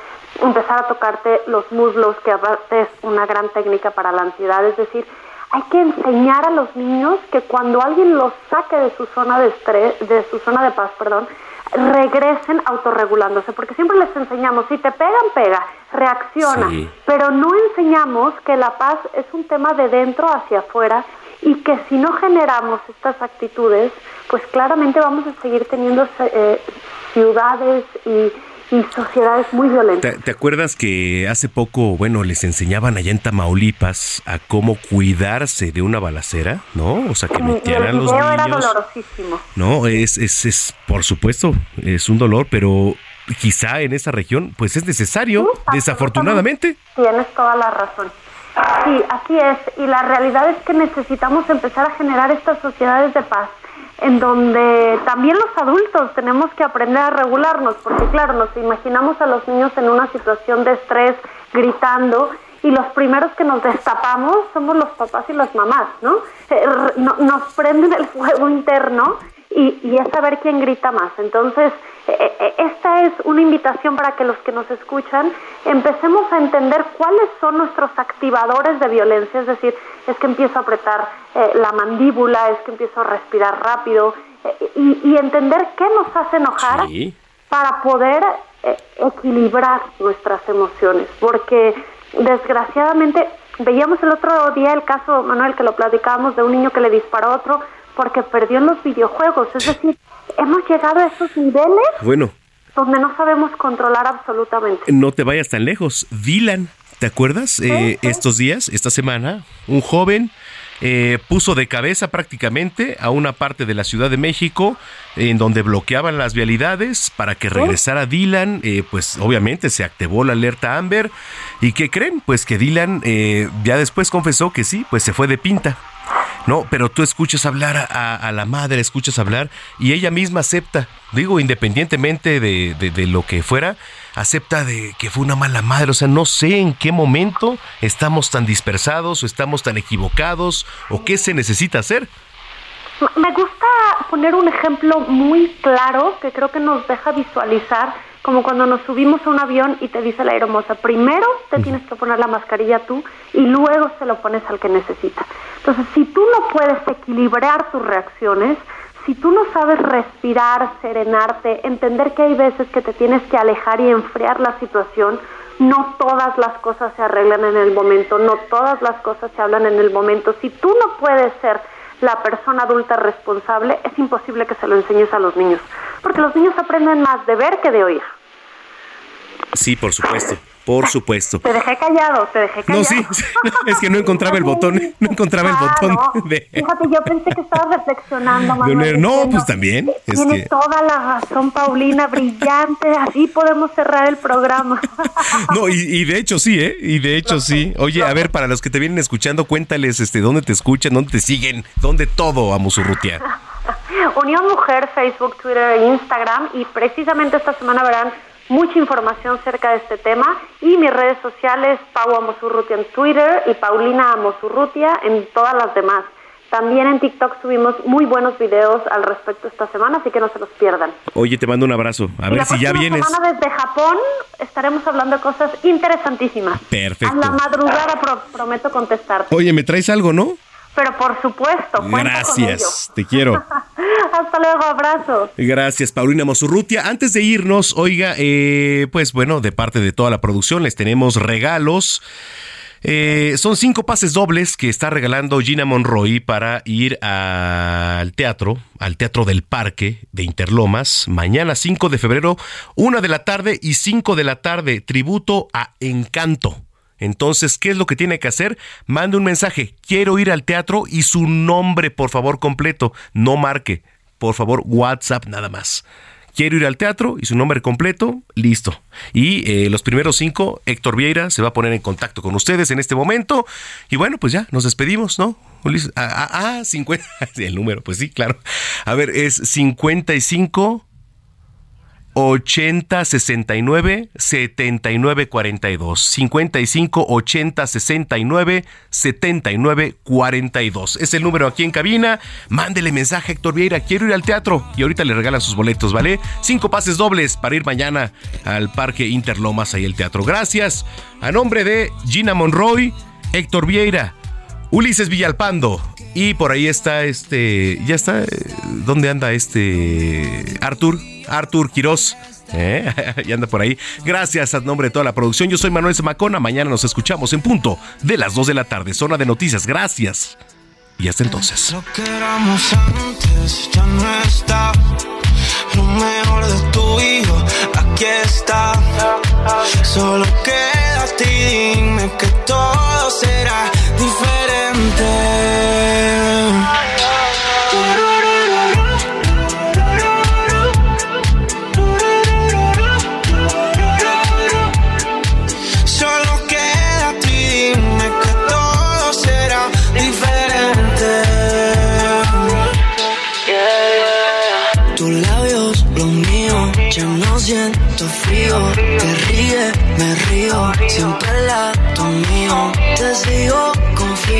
empezar a tocarte los muslos, que aparte es una gran técnica para la ansiedad, es decir, hay que enseñar a los niños que cuando alguien los saque de su zona de estrés, de su zona de paz, perdón, regresen autorregulándose, porque siempre les enseñamos, si te pegan, pega, reacciona, Sí. pero no enseñamos que la paz es un tema de dentro hacia afuera y que si no generamos estas actitudes, pues claramente vamos a seguir teniendo eh, ciudades y, y sociedades muy violentas. ¿Te, te acuerdas que hace poco, bueno, les enseñaban allá en Tamaulipas a cómo cuidarse de una balacera, ¿no? O sea, que el los video era niños. dolorosísimo. No, es, es, es, por supuesto, es un dolor, pero quizá en esa región, pues es necesario, desafortunadamente. Tienes toda la razón. Sí, así es. Y la realidad es que necesitamos empezar a generar estas sociedades de paz en donde también los adultos tenemos que aprender a regularnos, porque claro, nos imaginamos a los niños en una situación de estrés, gritando, y los primeros que nos destapamos somos los papás y las mamás, ¿no? Eh, nos prenden el fuego interno y, y es saber quién grita más. Entonces, eh, eh, esta es una invitación para que los que nos escuchan empecemos a entender cuáles son nuestros activadores de violencia, es decir, es que empiezo a apretar eh, la mandíbula, es que empiezo a respirar rápido eh, y, y entender qué nos hace enojar para poder eh, equilibrar nuestras emociones, porque desgraciadamente veíamos el otro día el caso, Manuel, que lo platicábamos de un niño que le disparó a otro porque perdió en los videojuegos, es decir, hemos llegado a esos niveles Bueno, donde no sabemos controlar absolutamente. no te vayas tan lejos. Dylan, ¿te acuerdas? Eh, Estos días, esta semana, un joven eh, puso de cabeza prácticamente a una parte de la Ciudad de México en donde bloqueaban las vialidades para que regresara Dylan. Eh, pues obviamente se activó la alerta Amber. ¿Y qué creen? Pues que Dylan eh, ya después confesó que sí, pues se fue de pinta. No, pero tú escuchas hablar a, a la madre, escuchas hablar y ella misma acepta, digo, independientemente de, de- de lo que fuera, acepta de que fue una mala madre. O sea, no sé en qué momento estamos tan dispersados o estamos tan equivocados o qué se necesita hacer. Me gusta poner un ejemplo muy claro que creo que nos deja visualizar como cuando nos subimos a un avión y te dice la aeromoza, primero te tienes que poner la mascarilla tú y luego se lo pones al que necesita. Entonces, si tú no puedes equilibrar tus reacciones, si tú no sabes respirar, serenarte, entender que hay veces que te tienes que alejar y enfriar la situación, no todas las cosas se arreglan en el momento, no todas las cosas se hablan en el momento. Si tú no puedes ser la persona adulta responsable, es imposible que se lo enseñes a los niños, porque los niños aprenden más de ver que de oír. Sí, por supuesto, por supuesto. Te dejé callado, te dejé callado. No, sí, es que no encontraba el botón, no encontraba el botón no. de, Fíjate, yo pensé que estabas reflexionando, Manuel. No, pues también. Es Tienes que, toda la razón, Paulina, brillante. Así podemos cerrar el programa. no, y, y de hecho sí, ¿eh? Y de hecho sí. Oye, a ver, para los que te vienen escuchando, cuéntales este, dónde te escuchan, dónde te siguen, dónde todo, Amusurrutia. Unión Mujer, Facebook, Twitter e Instagram. Y precisamente esta semana verán mucha información cerca de este tema. Y mis redes sociales, Pau Amosurrutia en Twitter y Paulina Amosurrutia en todas las demás. También en TikTok subimos muy buenos videos al respecto esta semana, así que no se los pierdan. Oye, te mando un abrazo. A y ver la si ya vienes. semana desde Japón estaremos hablando de cosas interesantísimas. A Perfecto. la madrugada pro- prometo contestarte. Oye, ¿me traes algo, no? Pero por supuesto, Gracias, te quiero. Hasta luego, abrazos. Gracias, Paulina Mosurrutia. Antes de irnos, oiga, eh, pues bueno, de parte de toda la producción les tenemos regalos. Eh, son cinco pases dobles que está regalando Gina Monroy para ir al teatro, al Teatro del Parque de Interlomas, mañana 5 de febrero, una de la tarde y 5 de la tarde, tributo a Encanto. Entonces, ¿qué es lo que tiene que hacer? Mande un mensaje, quiero ir al teatro y su nombre, por favor, completo, no marque, por favor, WhatsApp nada más. Quiero ir al teatro y su nombre completo, listo. Y eh, los primeros cinco, Héctor Vieira se va a poner en contacto con ustedes en este momento. Y bueno, pues ya, nos despedimos, ¿no? Ah, ah, ah, 50. sí, El número, pues sí, claro. A ver, es 55 80 69 79 42 55 80 69 79 42 es el número aquí en cabina. Mándele mensaje a Héctor Vieira. Quiero ir al teatro. Y ahorita le regalan sus boletos vale cinco pases dobles para ir mañana al Parque Interlomas ahí el teatro. Gracias. A nombre de Gina Monroy Héctor Vieira Ulises Villalpando. Y por ahí está este. Ya está. eh, ¿Dónde anda este. Artur? Artur Quirós. ¿Eh? ya anda por ahí. Gracias a nombre de toda la producción. Yo soy Manuel Zamacona. Mañana nos escuchamos en punto de las 2 de la tarde. Zona de noticias. Gracias. Y hasta entonces. Lo que no está. Lo mejor de tu hijo aquí está. Solo quédate y dime que todo será diferente.